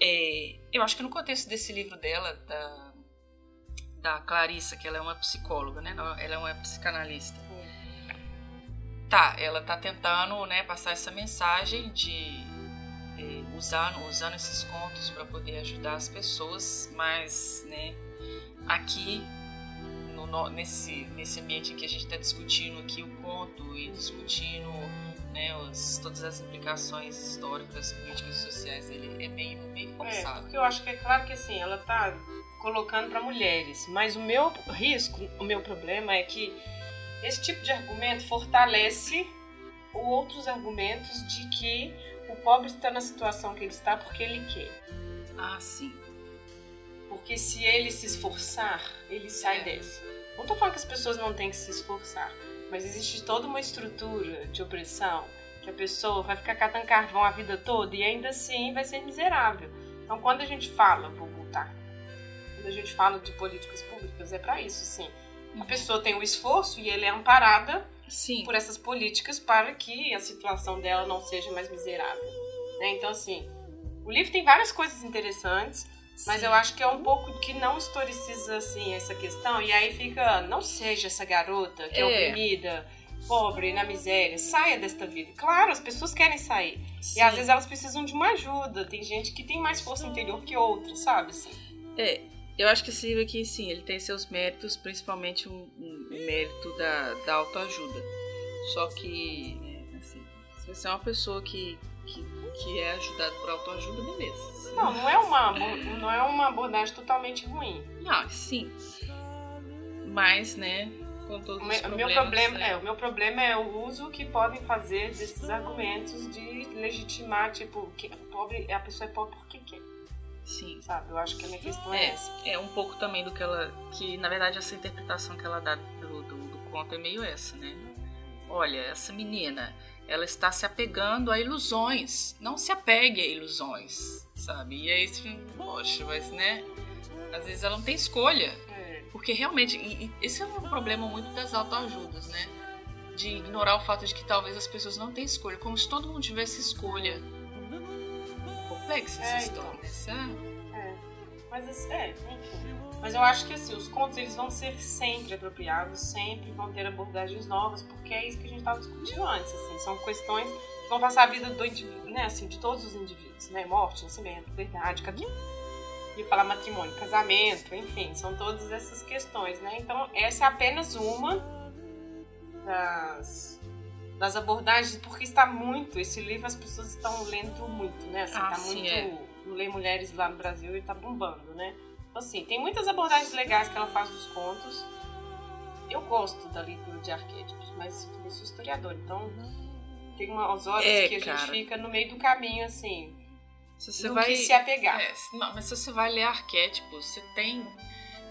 S2: é, eu acho que no contexto desse livro dela, da, da Clarissa, que ela é uma psicóloga, né? Ela é uma psicanalista tá, ela tá tentando, né, passar essa mensagem de é, usar, usando esses contos para poder ajudar as pessoas, mas, né, aqui no, nesse nesse ambiente que a gente está discutindo aqui o conto e discutindo né, os, todas as implicações históricas, políticas e sociais ele é bem, bem é, forçado.
S1: É, porque eu acho que é claro que assim, ela tá colocando para mulheres, mas o meu risco, o meu problema é que esse tipo de argumento fortalece outros argumentos de que o pobre está na situação que ele está porque ele quer.
S2: Ah, sim.
S1: Porque se ele se esforçar, ele sai é. dessa. Não estou falando que as pessoas não têm que se esforçar, mas existe toda uma estrutura de opressão que a pessoa vai ficar catando carvão a vida toda e ainda assim vai ser miserável. Então, quando a gente fala, vou voltar, quando a gente fala de políticas públicas, é para isso, sim a pessoa tem o um esforço e ela é amparada
S2: Sim.
S1: por essas políticas para que a situação dela não seja mais miserável. Né? Então, assim, o livro tem várias coisas interessantes. Mas eu acho que é um pouco que não historiciza assim essa questão e aí fica, não seja essa garota que é, é oprimida, pobre, na miséria, saia desta vida. Claro, as pessoas querem sair. Sim. E às vezes elas precisam de uma ajuda. Tem gente que tem mais força interior que outra, sabe? Assim.
S2: É, eu acho que esse livro aqui, sim, ele tem seus méritos, principalmente o um, um mérito da, da autoajuda. Só que, é, assim, se você é uma pessoa que, que, que é ajudada por autoajuda, beleza.
S1: Não, não é uma, não é uma abordagem totalmente ruim.
S2: Não, sim. Mas, né, com todos o,
S1: os meu problema né? é o meu problema é o uso que podem fazer desses argumentos de legitimar tipo que a pobre a pessoa é pobre porque quer
S2: sim
S1: sabe? Eu acho que a minha questão é, é essa.
S2: é um pouco também do que ela que na verdade essa interpretação que ela dá do, do, do conto é meio essa né? Olha essa menina ela está se apegando a ilusões. Não se apegue a ilusões sabe? E aí poxa mas né? Às vezes ela não tem escolha. Porque realmente, e, e esse é um problema muito das autoajudas, né? De ignorar o fato de que talvez as pessoas não tenham escolha, como se todo mundo tivesse escolha. Complexa essa é, história,
S1: então. É. Mas, é, enfim. Mas eu acho que assim, os contos eles vão ser sempre apropriados, sempre vão ter abordagens novas, porque é isso que a gente estava discutindo antes, assim, são questões que vão passar a vida do indivíduo, né, assim, de todos os indivíduos, né, morte, nascimento, verdade, caducidade e falar matrimônio, casamento, enfim, são todas essas questões, né? Então, essa é apenas uma das, das abordagens, porque está muito, esse livro as pessoas estão lendo muito, né? Assim,
S2: ah,
S1: tá
S2: sim,
S1: muito.
S2: É.
S1: Lê Mulheres lá no Brasil e tá bombando, né? Então, assim, tem muitas abordagens legais que ela faz dos contos. Eu gosto da leitura de arquétipos, mas eu sou historiador, então tem umas horas
S2: é,
S1: que a
S2: cara.
S1: gente fica no meio do caminho, assim
S2: se você
S1: do
S2: vai
S1: que se apegar.
S2: É, não, mas se você vai ler arquétipos, você tem,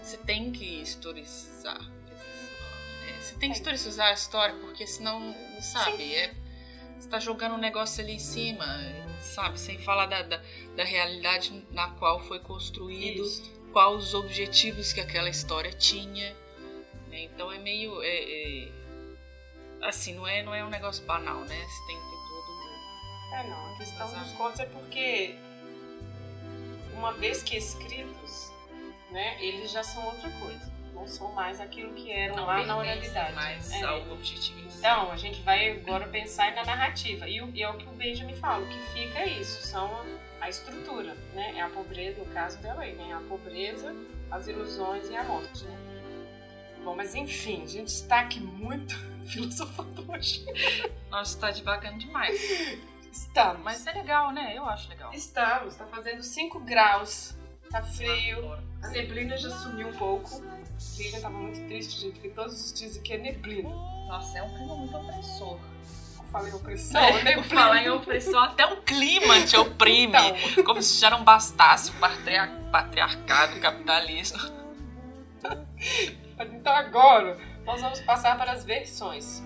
S2: você tem que historicizar. Tem que historicizar a história, porque senão, sabe, é, você tá jogando um negócio ali em cima, sabe, sem falar da, da, da realidade na qual foi construído, Isso. quais os objetivos que aquela história tinha. Né? Então é meio. É, é, assim, não é, não é um negócio banal, né? Você tem que
S1: é, não. A questão dos contos é porque, uma vez que escritos, né, eles já são outra coisa. Não são mais aquilo que eram não lá na oralidade.
S2: mais é. algo objetivo.
S1: Então, a gente vai agora pensar na narrativa. E, e é o que o Benjamin fala, o que fica é isso, são a, a estrutura, né? É a pobreza, no caso dela aí, né? A pobreza, as ilusões e a morte, né? Bom, mas enfim, a gente está aqui muito filosofando hoje.
S2: Nossa, está devagando demais.
S1: Estamos.
S2: Mas é legal, né? Eu acho legal.
S1: Estamos. Tá fazendo 5 graus. Tá frio. A neblina já sumiu um pouco. O Vivian tava muito triste, gente, porque todos os dias aqui é neblina.
S2: Nossa, é um clima muito opressor.
S1: Eu falei opressão, é, neblina.
S2: Falar em opressão, até o clima te oprime. Então. Como se já não bastasse o patriar patriarcado, o capitalismo.
S1: Mas então agora, nós vamos passar para as versões.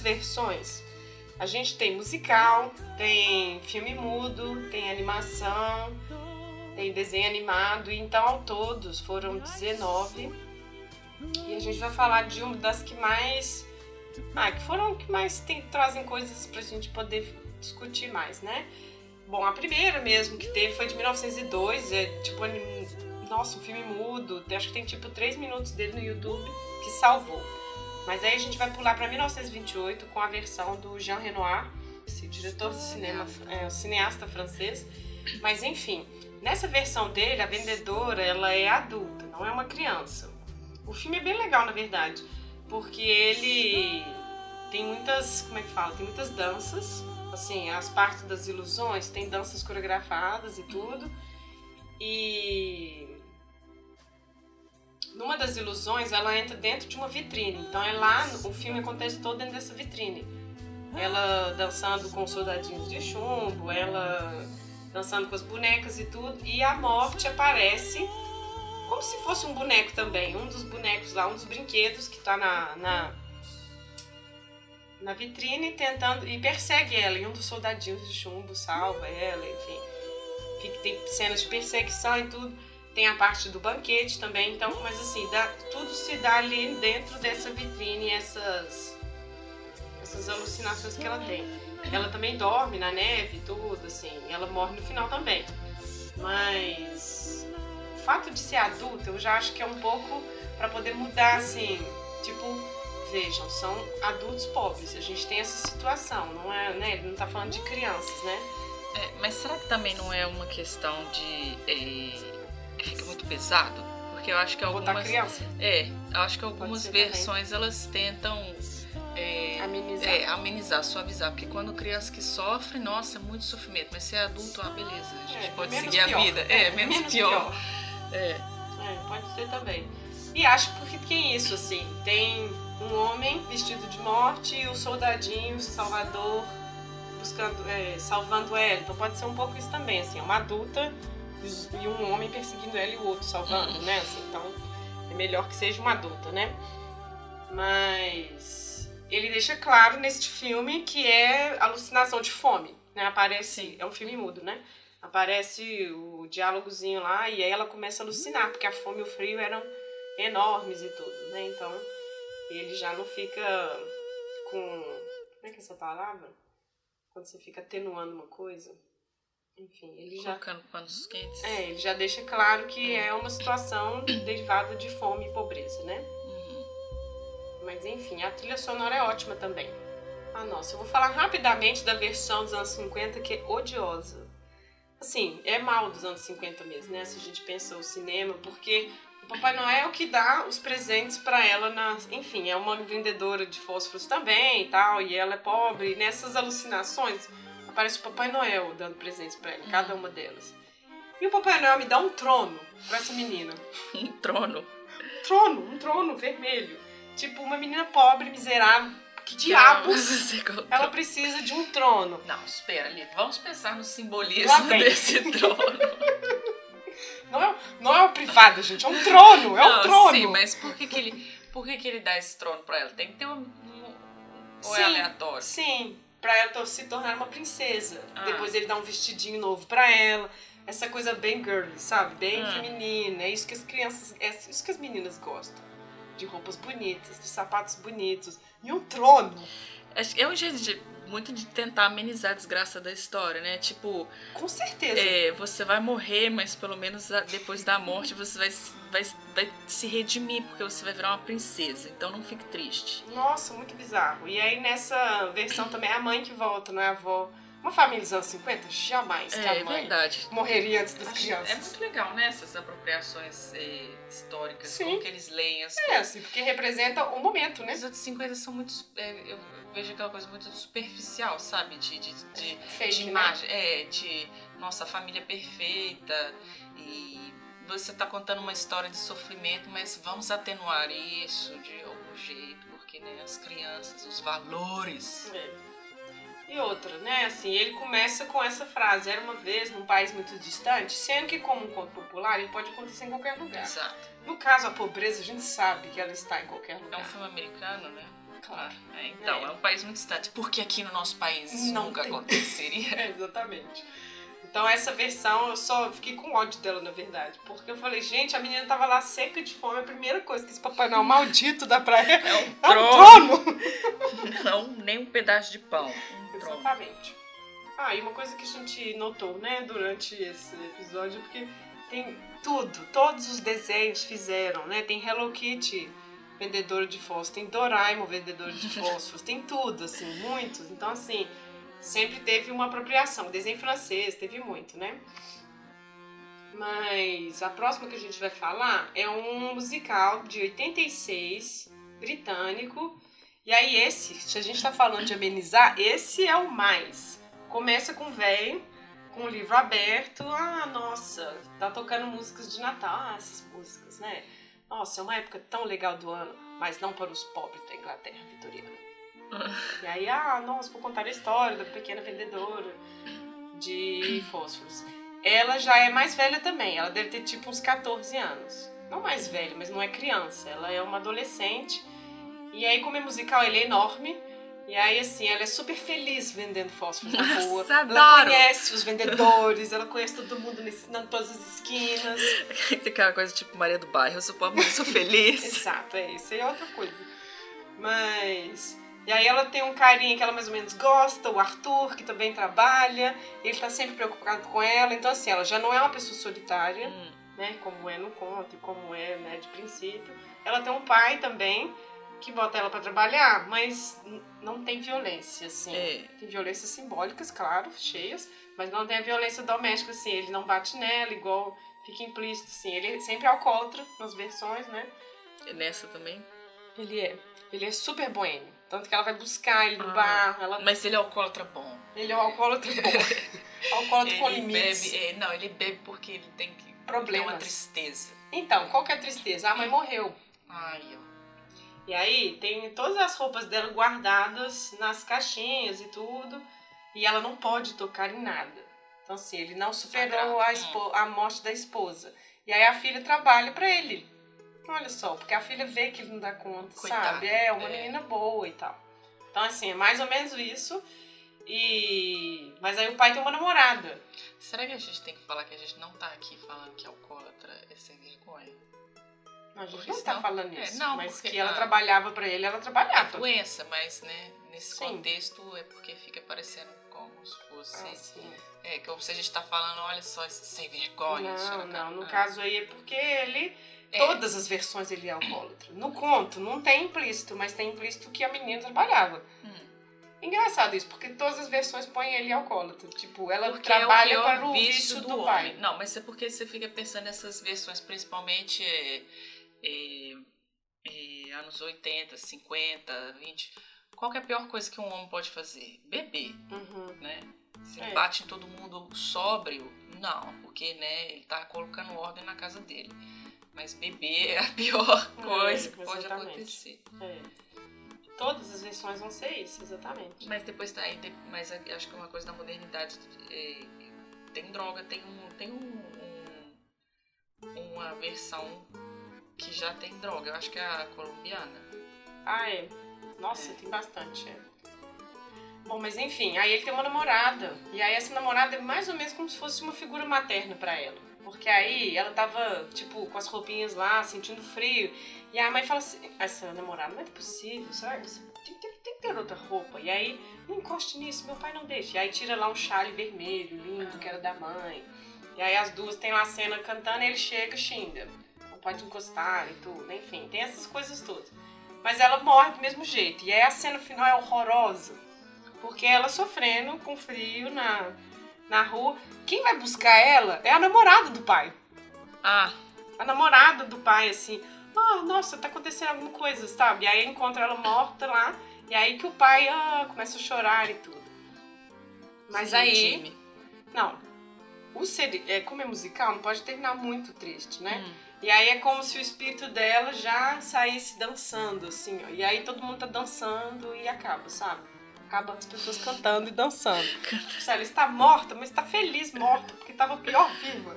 S1: Versões. A gente tem musical, tem filme mudo, tem animação, tem desenho animado, então ao todos foram 19. E a gente vai falar de uma das que mais. Ah, que foram que mais tem, trazem coisas pra gente poder discutir mais, né? Bom, a primeira mesmo que teve foi de 1902, é tipo. Nossa, um filme mudo, acho que tem tipo 3 minutos dele no YouTube que salvou. Mas aí a gente vai pular para 1928 com a versão do Jean Renoir, esse diretor de cinema, é, cineasta francês. Mas enfim, nessa versão dele, a vendedora ela é adulta, não é uma criança. O filme é bem legal, na verdade, porque ele tem muitas, como é que fala? Tem muitas danças, assim, as partes das ilusões, tem danças coreografadas e tudo. E numa das ilusões, ela entra dentro de uma vitrine. Então é lá, o filme acontece todo dentro dessa vitrine. Ela dançando com soldadinhos de chumbo, ela dançando com as bonecas e tudo. E a morte aparece como se fosse um boneco também. Um dos bonecos lá, um dos brinquedos que tá na, na, na vitrine tentando. E persegue ela. E um dos soldadinhos de chumbo salva ela, enfim. Tem cenas de perseguição e tudo. Tem a parte do banquete também, então, mas assim, dá, tudo se dá ali dentro dessa vitrine, essas, essas alucinações que ela tem. Ela também dorme na neve tudo, assim, ela morre no final também. Mas o fato de ser adulta, eu já acho que é um pouco para poder mudar, assim, tipo, vejam, são adultos pobres, a gente tem essa situação, não é, né? Ele não tá falando de crianças, né?
S2: É, mas será que também não é uma questão de. É fica muito pesado. Porque eu acho que algumas.
S1: criança.
S2: É, eu acho que algumas versões também. elas tentam. É,
S1: amenizar.
S2: É, amenizar, suavizar. Porque quando criança que sofre, nossa, é muito sofrimento. Mas se é adulto, ah, beleza, a gente é, pode seguir pior. a vida. É, menos, menos pior. pior.
S1: É. é. Pode ser também. E acho porque tem isso, assim. Tem um homem vestido de morte e o soldadinho, o salvador, buscando, é, salvando ela. Então pode ser um pouco isso também, assim. É uma adulta e um homem perseguindo ela e o outro salvando, né? Assim, então é melhor que seja uma adulta, né? Mas ele deixa claro neste filme que é alucinação de fome, né? Aparece, é um filme mudo, né? Aparece o diálogozinho lá e aí ela começa a alucinar, porque a fome e o frio eram enormes e tudo, né? Então ele já não fica com. Como é que é essa palavra? Quando você fica atenuando uma coisa. Enfim, ele já.
S2: Colocando panos quentes.
S1: É, ele já deixa claro que é uma situação derivada de fome e pobreza, né? Uhum. Mas enfim, a trilha sonora é ótima também. Ah, nossa, eu vou falar rapidamente da versão dos anos 50 que é odiosa. Assim, é mal dos anos 50 mesmo, né? Se a gente pensa o cinema, porque o Papai Noel é que dá os presentes para ela na, enfim, é uma vendedora de fósforos também e tal, e ela é pobre, nessas alucinações aparece o Papai Noel dando presentes para ela, cada uma delas. E o Papai Noel me dá um trono para essa menina.
S2: um trono?
S1: Um trono, um trono vermelho. Tipo, uma menina pobre, miserável. Que diabos ela precisa de um trono?
S2: Não, espera, Lito. Vamos pensar no simbolismo desse trono.
S1: Não é, não é uma privada, gente. É um trono. É um não, trono.
S2: Sim, mas por que, que ele. Por que, que ele dá esse trono pra ela? Tem que ter um. um ou sim, é aleatório?
S1: Sim, para ela se tornar uma princesa. Ah. Depois ele dá um vestidinho novo para ela. Essa coisa bem girly, sabe? Bem ah. feminina. É isso que as crianças, é isso que as meninas gostam. De roupas bonitas, de sapatos bonitos. E um trono.
S2: É um jeito de muito de tentar amenizar a desgraça da história, né? Tipo.
S1: Com certeza.
S2: É, você vai morrer, mas pelo menos depois da morte você vai, vai, vai se redimir, porque você vai virar uma princesa. Então não fique triste.
S1: Nossa, muito bizarro. E aí nessa versão também é a mãe que volta, não é a avó. Uma família dos anos 50, jamais é, que a mãe
S2: verdade.
S1: morreria antes das Acho crianças.
S2: É muito legal, né? Essas apropriações é, históricas, Sim. como que eles leem as
S1: é, coisas. Assim, porque representa o momento, né?
S2: Os anos 50 são muito... É, eu vejo aquela coisa muito superficial, sabe? De, de, de, Fake, de né? imagem. Né? É, de nossa família perfeita. E você tá contando uma história de sofrimento, mas vamos atenuar isso de algum jeito, porque né, as crianças, os valores.
S1: É. E outra, né? Assim, ele começa com essa frase: era uma vez num país muito distante, sendo que, como um conto popular, ele pode acontecer em qualquer lugar.
S2: Exato.
S1: No caso, a pobreza, a gente sabe que ela está em qualquer lugar.
S2: É um filme americano, né? Claro. É, então, é. é. um país muito distante. Porque aqui no nosso país isso Não nunca tem. aconteceria.
S1: é, exatamente. Então essa versão eu só fiquei com ódio dela, na verdade. Porque eu falei, gente, a menina tava lá seca de fome, a primeira coisa que esse Papai Noel maldito dá pra ela
S2: é um trono. É um trono. Não, nem um pedaço de pão. Um
S1: Exatamente. Ah, e uma coisa que a gente notou, né, durante esse episódio, porque tem tudo, todos os desenhos fizeram, né? Tem Hello Kitty vendedor de fósforos, tem Doraemon vendedor de fósforos, tem tudo, assim, muitos. Então, assim, sempre teve uma apropriação. Desenho francês, teve muito, né? Mas a próxima que a gente vai falar é um musical de 86, britânico. E aí esse, se a gente tá falando de amenizar, esse é o mais. Começa com velho, com o livro aberto. Ah, nossa, tá tocando músicas de Natal. Ah, essas músicas, né? Nossa, é uma época tão legal do ano, mas não para os pobres da Inglaterra vitoriana. e aí, ah, nossa, vou contar a história da pequena vendedora de fósforos. Ela já é mais velha também, ela deve ter tipo uns 14 anos. Não mais velha, mas não é criança, ela é uma adolescente. E aí, como é musical, ele é enorme. E aí, assim, ela é super feliz vendendo fósforos na rua.
S2: Nossa,
S1: ela
S2: adoro.
S1: conhece os vendedores, ela conhece todo mundo nesse, em todas as esquinas.
S2: Tem aquela coisa tipo Maria do Bairro, eu sou pobre, mas eu sou feliz.
S1: Exato, é isso aí é outra coisa. Mas. E aí ela tem um carinha que ela mais ou menos gosta, o Arthur, que também trabalha, ele tá sempre preocupado com ela, então assim, ela já não é uma pessoa solitária,
S2: Hum,
S1: né? Como é no conto e como é, né, de princípio. Ela tem um pai também que bota ela pra trabalhar, mas não tem violência, assim.
S2: É.
S1: Tem violências simbólicas, claro, cheias, mas não tem a violência doméstica, assim. Ele não bate nela, igual fica implícito, assim. Ele é sempre alcoólatra nas versões, né?
S2: Nessa também.
S1: Ele é. Ele é super boêmio. Tanto que ela vai buscar ele no
S2: Ah.
S1: bar. Ela...
S2: Mas ele é alcoólatra bom.
S1: Ele é um alcoólatra bom. alcoólatra com
S2: Ele
S1: limites.
S2: bebe. é, não, ele bebe porque ele tem que. Tem
S1: Problemas.
S2: uma tristeza.
S1: Então, qual que é a tristeza? A mãe morreu.
S2: Ai, ó.
S1: E aí tem todas as roupas dela guardadas nas caixinhas e tudo. E ela não pode tocar em nada. Então, assim, ele não superou a, a morte da esposa. E aí a filha trabalha pra ele. Olha só, porque a filha vê que ele não dá conta,
S2: Coitado,
S1: sabe? É uma
S2: é.
S1: menina boa e tal. Então, assim, é mais ou menos isso. E. Mas aí o pai tem uma namorada.
S2: Será que a gente tem que falar que a gente não tá aqui falando que alcoólatra é sem vergonha?
S1: Não, a gente não tá
S2: senão-
S1: falando
S2: é,
S1: isso.
S2: não,
S1: mas que ela trabalhava pra ele, ela
S2: É
S1: trabalhava.
S2: doença, mas, né, nesse
S1: Sim.
S2: contexto é porque fica parecendo como se fosse.
S1: Ah, sim.
S2: É, como se a gente tá falando, olha só, sem vergonha.
S1: Não, não. No
S2: ah.
S1: caso aí é porque ele.
S2: É.
S1: Todas as versões ele é alcoólatra. No conto, não tem implícito, mas tem implícito que a menina trabalhava.
S2: Hum.
S1: Engraçado isso, porque todas as versões põem ele alcoólatra. Tipo, ela
S2: Porque é o
S1: trabalha para o vício do,
S2: homem.
S1: pai.
S2: Não, mas é porque você fica pensando nessas versões, principalmente é, é, é, anos 80, 50, 20. Qual que é a pior coisa que um homem pode fazer? Beber,
S1: Uhum.
S2: né? Se
S1: É.
S2: ele bate em todo mundo sóbrio, não, porque né, ele tá colocando ordem na casa dele. Mas beber é a pior coisa que pode acontecer.
S1: É. Todas as versões vão ser isso, exatamente.
S2: Mas depois tá aí, mas acho que é uma coisa da modernidade. é, tem droga, tem um. Tem um, um- uma versão que já tem droga. Eu acho que é a colombiana.
S1: Ah, é. Nossa,
S2: É.
S1: tem bastante, é. Bom, mas enfim, aí ele tem uma namorada. E aí essa namorada é mais ou menos como se fosse uma figura materna pra ela. Porque aí ela tava, tipo, com as roupinhas lá, sentindo frio. E a mãe fala assim, essa namorada não é possível, sabe? Tem, tem- tem que ter outra roupa. E aí, não encoste nisso, meu pai não deixa. E aí tira lá um chale vermelho, lindo, que era da mãe. E aí as duas tem lá a cena cantando e ele chega xinga. Pode encostar e tudo, enfim, tem essas coisas todas. Mas ela morre do mesmo jeito. E aí a cena final é horrorosa. Porque ela sofrendo com frio na, na rua. Quem vai buscar ela é a namorada do pai.
S2: Ah,
S1: A namorada do pai, assim. Ah, nossa, tá acontecendo alguma coisa, sabe? E aí encontra ela morta lá. E aí que o pai ah, começa a chorar e tudo. Mas
S2: sim,
S1: aí.
S2: Jimmy.
S1: Não. O seri... é, como é musical, não pode terminar muito triste, né?
S2: Hum.
S1: E aí é como se o espírito dela já saísse dançando, assim, ó. E aí todo mundo tá dançando e acaba, sabe? Acaba as pessoas cantando e dançando. Tipo, ela está morta, mas tá feliz morta, porque tava pior viva.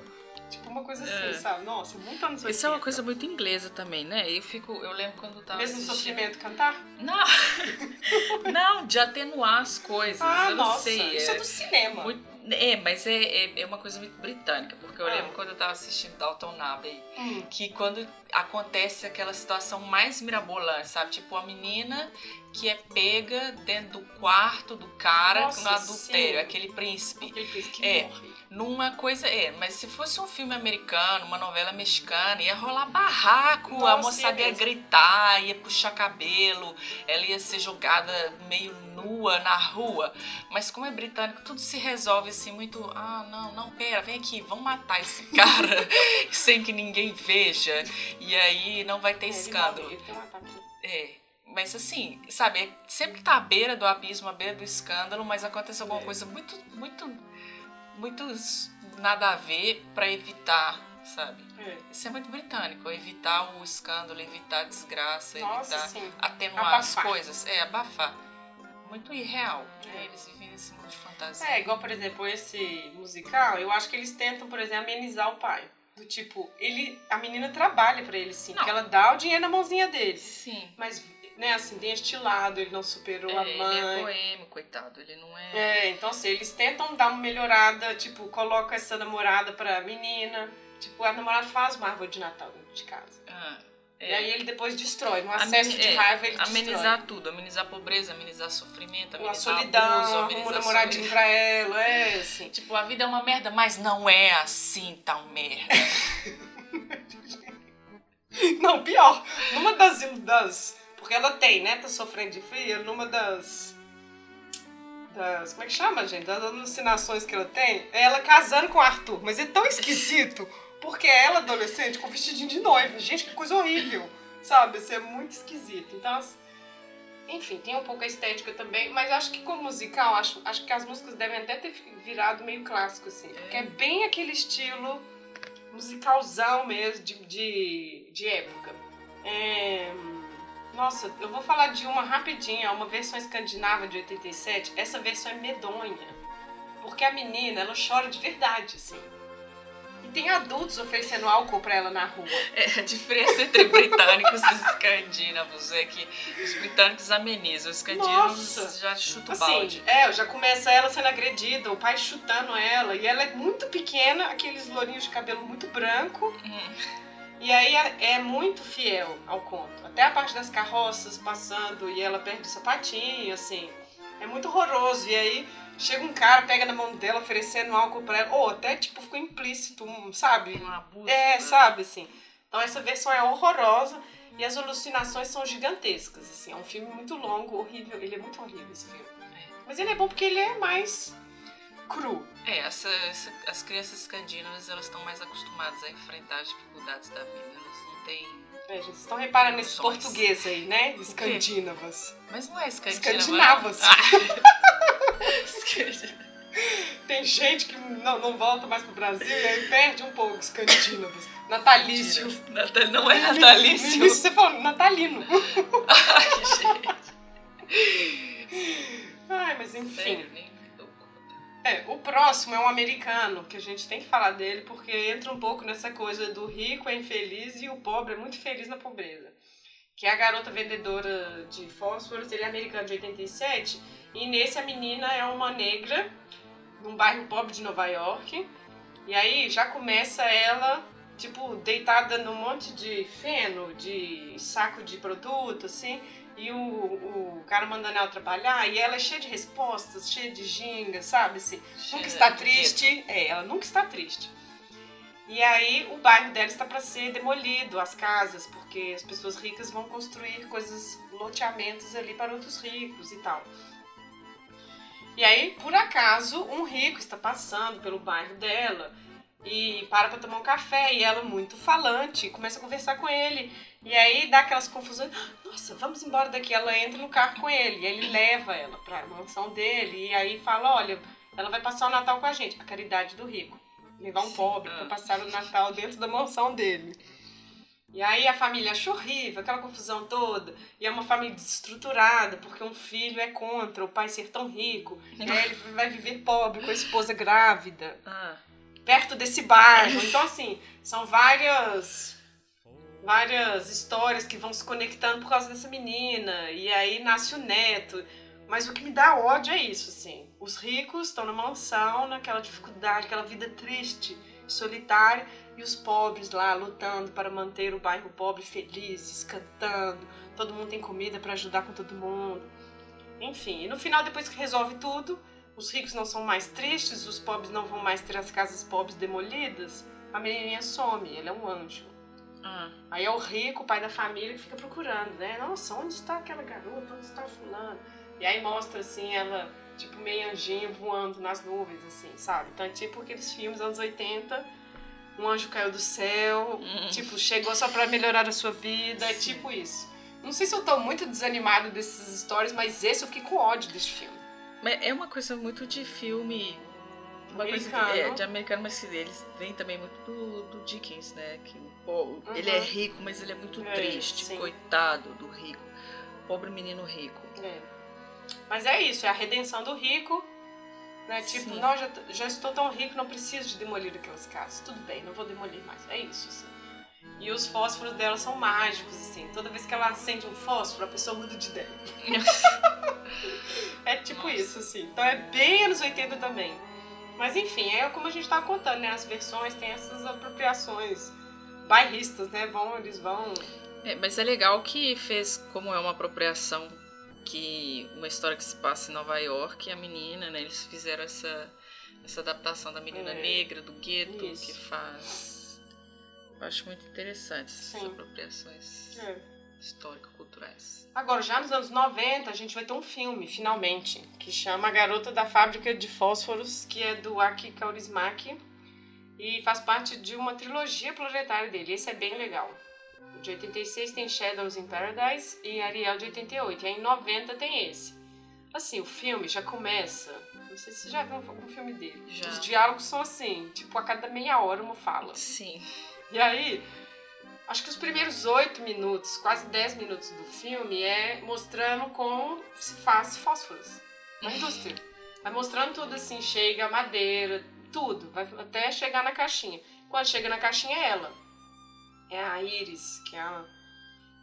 S1: Tipo, uma coisa assim,
S2: É.
S1: sabe? Nossa, muito anos
S2: Isso é uma
S1: 80.
S2: coisa muito inglesa também, né? Eu fico, eu lembro quando eu tava
S1: Mesmo
S2: assistindo.
S1: sofrimento cantar?
S2: Não, não, de atenuar as coisas.
S1: Ah,
S2: eu não
S1: nossa,
S2: sei.
S1: isso é do cinema.
S2: muito- é, mas é, é, é uma coisa muito britânica, porque eu
S1: Ah.
S2: lembro quando eu tava assistindo Dalton Abbey,
S1: Hum.
S2: que quando acontece aquela situação mais mirabolante, sabe? Tipo, a menina que é pega dentro do quarto do cara
S1: Nossa,
S2: no adultério,
S1: sim.
S2: aquele príncipe.
S1: Aquele que que
S2: É.
S1: morre.
S2: Numa coisa, é, mas se fosse um filme americano, uma novela mexicana, ia rolar barraco, a
S1: Nossa,
S2: moçada
S1: ia
S2: gritar, ia puxar cabelo, ela ia ser jogada meio nua na rua. Mas como é britânico, tudo se resolve assim muito. Ah, não, não, pera, vem aqui, vamos matar esse cara sem que ninguém veja. E aí não vai ter
S1: É, ele
S2: escândalo.
S1: morre, ele um ataque.
S2: É. Mas assim, sabe, é sempre que tá à beira do abismo, à beira do escândalo, mas acontece alguma
S1: É.
S2: coisa muito, muito, muito nada a ver pra evitar, sabe?
S1: É.
S2: Isso é muito britânico, evitar o escândalo, evitar a desgraça,
S1: Nossa,
S2: evitar
S1: sim.
S2: atenuar as
S1: Abafar.
S2: coisas. É, abafar. Muito irreal.
S1: É.
S2: Eles vivem nesse mundo de fantasia.
S1: É, igual, por exemplo, esse musical, eu acho que eles tentam, por exemplo, amenizar o pai. Do tipo, ele, a menina trabalha pra ele, sim,
S2: Não.
S1: porque ela dá o dinheiro na mãozinha dele.
S2: Sim.
S1: Mas, né, assim, tem este lado, ele não superou a
S2: É, ele
S1: mãe.
S2: é boêmio, coitado. Ele não é.
S1: É, então assim, eles tentam dar uma melhorada, tipo, coloca essa namorada pra menina. Tipo, a namorada faz uma árvore de Natal dentro de casa.
S2: Ah,
S1: E
S2: é.
S1: aí ele depois destrói. No acesso de
S2: é,
S1: raiva, ele
S2: Amenizar tudo, amenizar a pobreza, amenizar sofrimento,
S1: destrói.
S2: Amenizar
S1: solidão,
S2: abuso,
S1: arruma um
S2: amenizar
S1: namoradinho
S2: solidão.
S1: pra ela, é assim.
S2: Tipo, a vida é uma merda, mas não é assim tão merda.
S1: Não, pior. Numa das, das. Porque ela tem, né? Tá sofrendo de frio. Numa das. Das. Como é que chama, gente? Das alucinações que ela tem. É ela casando com o Arthur. Mas é tão esquisito. Porque é ela, adolescente, com vestidinho de noiva. Gente, que coisa horrível. Sabe? Isso é muito esquisito. Então, enfim, tem um pouco a estética também. Mas acho que como musical, acho, acho que as músicas devem até ter virado meio clássico, assim. Porque é bem aquele estilo musicalzão mesmo, de, de, de época. É, Nossa, eu vou falar de uma rapidinha, uma versão escandinava de 87. Essa versão é medonha. Porque a menina, ela chora de verdade, assim. E tem adultos oferecendo álcool pra ela na rua.
S2: É, a diferença entre britânicos e escandinavos é que os britânicos amenizam, os escandinavos
S1: Nossa!
S2: já chutam o
S1: Assim,
S2: balde.
S1: é, já começa ela sendo agredida, o pai chutando ela. E ela é muito pequena, aqueles lourinhos de cabelo muito branco.
S2: Hum,
S1: E aí é, é muito fiel ao conto. Até a parte das carroças passando e ela perde o sapatinho, assim. É muito horroroso. E aí chega um cara, pega na mão dela, oferecendo álcool pra ela. Ou até, tipo, ficou implícito, sabe?
S2: um abuso.
S1: É, sabe, assim. Então essa versão é horrorosa e as alucinações são gigantescas, assim. É um filme muito longo, horrível. Ele é muito horrível, esse filme. Mas ele é bom porque ele é mais cru.
S2: É, essa, essa- as crianças escandinavas elas estão mais acostumadas a enfrentar as dificuldades da vida. Elas não têm.
S1: É, gente, vocês estão reparando nesse
S2: Emoções.
S1: português aí, né? Escandinavas.
S2: Mas não é escandinava.
S1: Escandinavas.
S2: Escandinava.
S1: Tem gente que não, não volta mais pro Brasil e aí perde um pouco escandinavos. Natalício.
S2: Natal- Não é
S1: No
S2: natalício.
S1: início você falou natalino.
S2: Ai, gente.
S1: Ai, mas enfim.
S2: Sério.
S1: É, o próximo é um americano, que a gente tem que falar dele, porque entra um pouco nessa coisa do rico é infeliz e o pobre é muito feliz na pobreza. Que é a garota vendedora de fósforos, ele é americano de 87, e nesse a menina é uma negra, num bairro pobre de Nova York. E aí já começa ela, tipo, deitada num monte de feno, de saco de produto, assim, e o, o cara mandando ela trabalhar, e ela é cheia de respostas, cheia de ginga, sabe? Assim, nunca está triste. É, ela nunca está triste. E aí o bairro dela está para ser demolido, as casas, porque as pessoas ricas vão construir coisas, loteamentos ali para outros ricos e tal. E aí, por acaso, um rico está passando pelo bairro dela e para para tomar um café e ela muito falante começa a conversar com ele. E aí dá aquelas confusões. Nossa, vamos embora daqui. Ela entra no carro com ele. E ele leva ela para a mansão dele. E aí fala: Olha, ela vai passar o Natal com a gente. A caridade do rico. Levar um
S2: Sim.
S1: pobre para passar o Natal dentro da mansão dele. E aí a família acha horrível, aquela confusão toda. E é uma família desestruturada, porque um filho é contra o pai ser tão rico. E aí ele vai viver pobre com a esposa grávida
S2: Ah,
S1: perto desse bairro. Então, assim, são várias várias histórias que vão se conectando por causa dessa menina. E aí nasce o neto. Mas o que me dá ódio é isso, assim. Os ricos estão na mansão, naquela dificuldade, aquela vida triste, solitária, e os pobres lá lutando para manter o bairro pobre felizes, cantando. Todo mundo tem comida para ajudar com todo mundo. Enfim, e no final, depois que resolve tudo, os ricos não são mais tristes, os pobres não vão mais ter as casas pobres demolidas, a menininha some, ele é um anjo.
S2: Ah.
S1: Aí é o rico, o pai da família, que fica procurando, né? Nossa, onde está aquela garota? Onde está fulano? E aí mostra, assim, ela, tipo, meio anjinho voando nas nuvens, assim, sabe? Então é tipo aqueles filmes anos 80, um anjo caiu do céu,
S2: Hum.
S1: tipo, chegou só pra melhorar a sua vida, é
S2: Sim.
S1: tipo isso. Não sei se eu tô muito desanimado dessas histórias, mas esse eu fiquei com ódio desse filme.
S2: Mas é uma coisa muito de filme uma americano. coisa é, de americano, mas eles vêm também muito do, do Dickens, né? Que o, uhum. ele é rico, mas ele é muito é, triste, sim. coitado do rico. Pobre menino rico.
S1: É. Mas é isso, é a redenção do rico. Né? Tipo, não, já, já estou tão rico, não preciso de demolir aquelas casas. Tudo bem, não vou demolir mais. É isso, assim. E os fósforos dela são mágicos, assim. Toda vez que ela acende um fósforo, a pessoa muda de ideia. é tipo Nossa. isso, assim. Então é bem anos 80 também. Mas enfim, é como a gente tava contando, né? As versões têm essas apropriações bairristas, né? Vão, eles vão.
S2: É, mas é legal que fez, como é uma apropriação que uma história que se passa em Nova York, a menina, né? Eles fizeram essa, essa adaptação da menina é. negra, do gueto, Isso. que faz. Eu acho muito interessante essas Sim. apropriações é. histórico-culturais.
S1: Agora, já nos anos 90, a gente vai ter um filme, finalmente, que chama A Garota da Fábrica de Fósforos, que é do Aki Kaurismäki e faz parte de uma trilogia planetária dele. Esse é bem legal de 86 tem Shadows in Paradise e Ariel de 88. E aí em 90 tem esse. Assim, o filme já começa. Não sei se você já viu algum filme dele. Já. Os diálogos são assim, tipo, a cada meia hora uma fala.
S2: Sim.
S1: E aí, acho que os primeiros oito minutos, quase dez minutos do filme é mostrando como se faz fósforos na indústria. Vai mostrando tudo assim, chega a madeira, tudo, vai até chegar na caixinha. Quando chega na caixinha é ela é a Iris, que é a,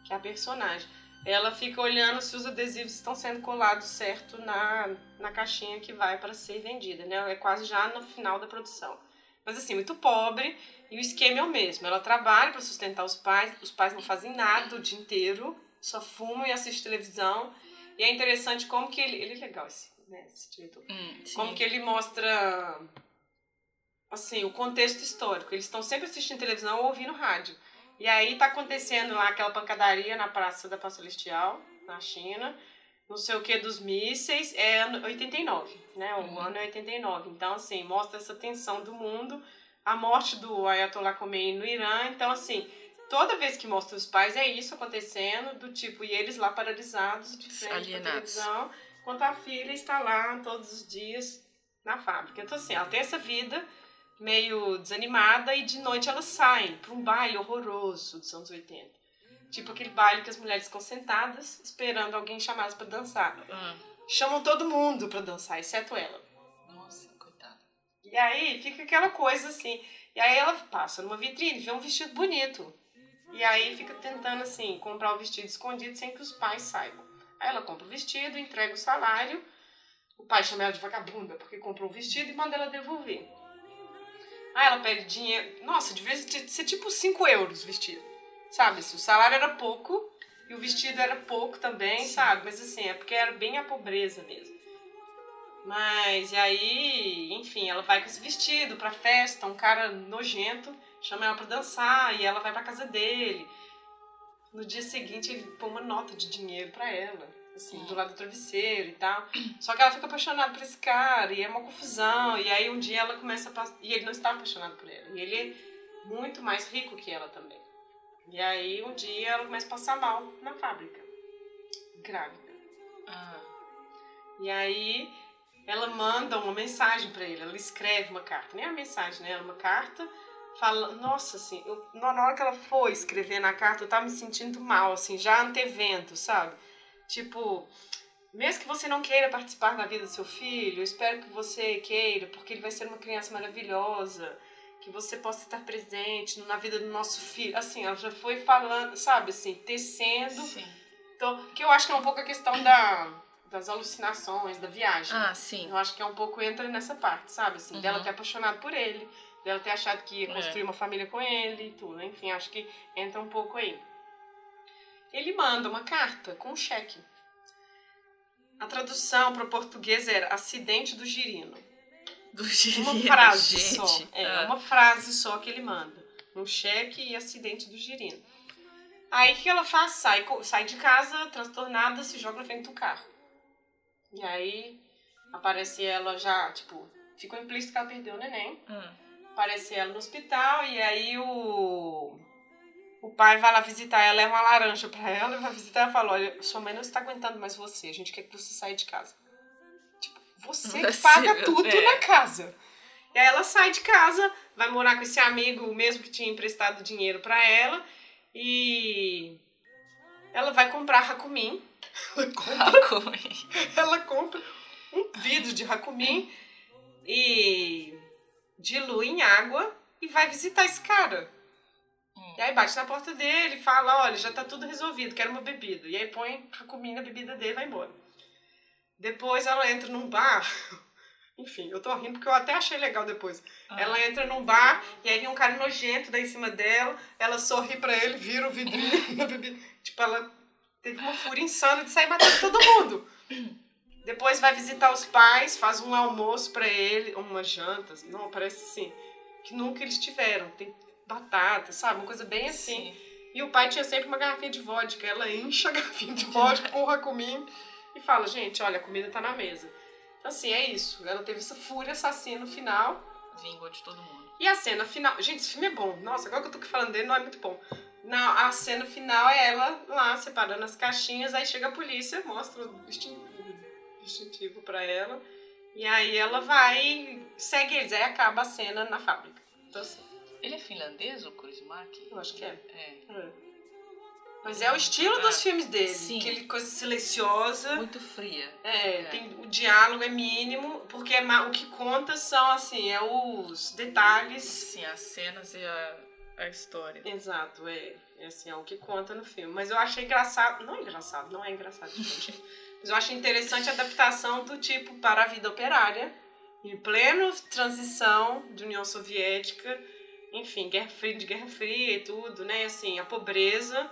S1: que é a personagem. Ela fica olhando se os adesivos estão sendo colados certo na, na caixinha que vai para ser vendida, né? É quase já no final da produção. Mas assim, muito pobre e o esquema é o mesmo. Ela trabalha para sustentar os pais, os pais não fazem nada o dia inteiro, só fumam e assistem televisão. E é interessante como que ele. Ele é legal esse, né, esse diretor. Hum, como que ele mostra assim, o contexto histórico. Eles estão sempre assistindo televisão ou ouvindo rádio. E aí tá acontecendo lá aquela pancadaria na Praça da Paz Celestial, na China. Não sei o que dos mísseis, é ano 89, né? O uhum. ano é 89. Então, assim, mostra essa tensão do mundo, a morte do Ayatollah Khomeini no Irã. Então, assim, toda vez que mostra os pais, é isso acontecendo, do tipo, e eles lá paralisados de frente à televisão, enquanto a filha está lá todos os dias na fábrica. Então, assim, ela tem essa vida meio desanimada e de noite elas saem para um baile horroroso dos anos 80. Tipo aquele baile que as mulheres ficam sentadas esperando alguém chamá-las para dançar. Uhum. Chamam todo mundo para dançar, exceto ela.
S2: Nossa, coitada.
S1: E aí fica aquela coisa assim. E aí ela passa numa vitrine, vê um vestido bonito. E aí fica tentando assim comprar o vestido escondido sem que os pais saibam. Aí ela compra o vestido, entrega o salário. O pai chama ela de vagabunda porque comprou o vestido e manda ela devolver. Ah, ela pede dinheiro. Nossa, devia ser tipo 5 euros o vestido. Sabe? Se o salário era pouco e o vestido era pouco também, Sim. sabe? Mas assim, é porque era bem a pobreza mesmo. Mas, e aí, enfim, ela vai com esse vestido pra festa, um cara nojento chama ela pra dançar e ela vai pra casa dele. No dia seguinte, ele põe uma nota de dinheiro pra ela assim, do lado do travesseiro e tal. Só que ela fica apaixonada por esse cara e é uma confusão. E aí um dia ela começa a E ele não está apaixonado por ela. E ele é muito mais rico que ela também. E aí um dia ela começa a passar mal na fábrica. Grávida. Ah. E aí ela manda uma mensagem para ele. Ela escreve uma carta. Nem a mensagem, né? Uma carta fala, nossa, assim, eu, na hora que ela foi escrever na carta, eu tava me sentindo mal, assim, já antevendo, sabe? Tipo, mesmo que você não queira participar da vida do seu filho, eu espero que você queira, porque ele vai ser uma criança maravilhosa, que você possa estar presente na vida do nosso filho. Assim, ela já foi falando, sabe, assim, tecendo. Sim. Então, que eu acho que é um pouco a questão da, das alucinações, da viagem.
S2: Ah, sim.
S1: Eu acho que é um pouco entra nessa parte, sabe, assim, uhum. dela ter apaixonado por ele, dela ter achado que ia construir é. uma família com ele e tudo. Enfim, acho que entra um pouco aí ele manda uma carta com um cheque. A tradução para o português era acidente do girino.
S2: Do girino,
S1: Uma frase
S2: gente.
S1: só. É, ah. uma frase só que ele manda. Um cheque e acidente do girino. Aí o que ela faz? Sai, sai de casa, transtornada, se joga na frente do carro. E aí aparece ela já, tipo, ficou implícito que ela perdeu o neném. Hum. Aparece ela no hospital e aí o o pai vai lá visitar ela, leva uma laranja para ela, e vai visitar e fala: Olha, sua mãe não está aguentando mais você, a gente quer que você saia de casa. Tipo, você que paga tudo é. na casa. E aí ela sai de casa, vai morar com esse amigo, o mesmo que tinha emprestado dinheiro para ela, e ela vai comprar Hakumin. Ela compra, ela compra um vidro de Hakumin e dilui em água e vai visitar esse cara. E aí bate na porta dele, fala, olha, já tá tudo resolvido, quero uma bebida. E aí põe Hakumin na bebida dele e vai embora. Depois ela entra num bar enfim, eu tô rindo porque eu até achei legal depois. Ah. Ela entra num bar e aí vem um cara nojento daí em cima dela, ela sorri pra ele, vira o vidrinho na bebida. Tipo, ela teve uma fúria insana de sair matando todo mundo. Depois vai visitar os pais, faz um almoço para ele, uma janta, não, parece assim, que nunca eles tiveram. Tem batata, sabe? Uma coisa bem assim. Sim. E o pai tinha sempre uma garrafinha de vodka. Ela enche a garrafinha de vodka, porra comigo e fala: gente, olha, a comida tá na mesa. Assim, é isso. Ela teve essa fúria assassina no final.
S2: Vingou de todo mundo.
S1: E a cena final. Gente, esse filme é bom. Nossa, agora que eu tô falando dele, não é muito bom. Na, a cena final é ela lá separando as caixinhas, aí chega a polícia, mostra o distintivo pra ela. E aí ela vai, segue eles, aí acaba a cena na fábrica. Então, assim.
S2: Ele é finlandês, o Chris Mark?
S1: Eu acho que é. É. é. Mas é o estilo dos filmes dele. Sim. Aquele coisa silenciosa.
S2: Muito fria.
S1: É, é. Tem, o diálogo é mínimo, porque é, o que conta são, assim, é os detalhes.
S2: Sim, as cenas e a, a história.
S1: Exato, é. É, assim, é o que conta no filme. Mas eu achei engraçado. Não é engraçado, não é engraçado, gente. Mas eu achei interessante a adaptação do tipo para a vida operária. Em pleno transição de União Soviética. Enfim, guerra fria, de Guerra Fria e tudo, né? Assim, a pobreza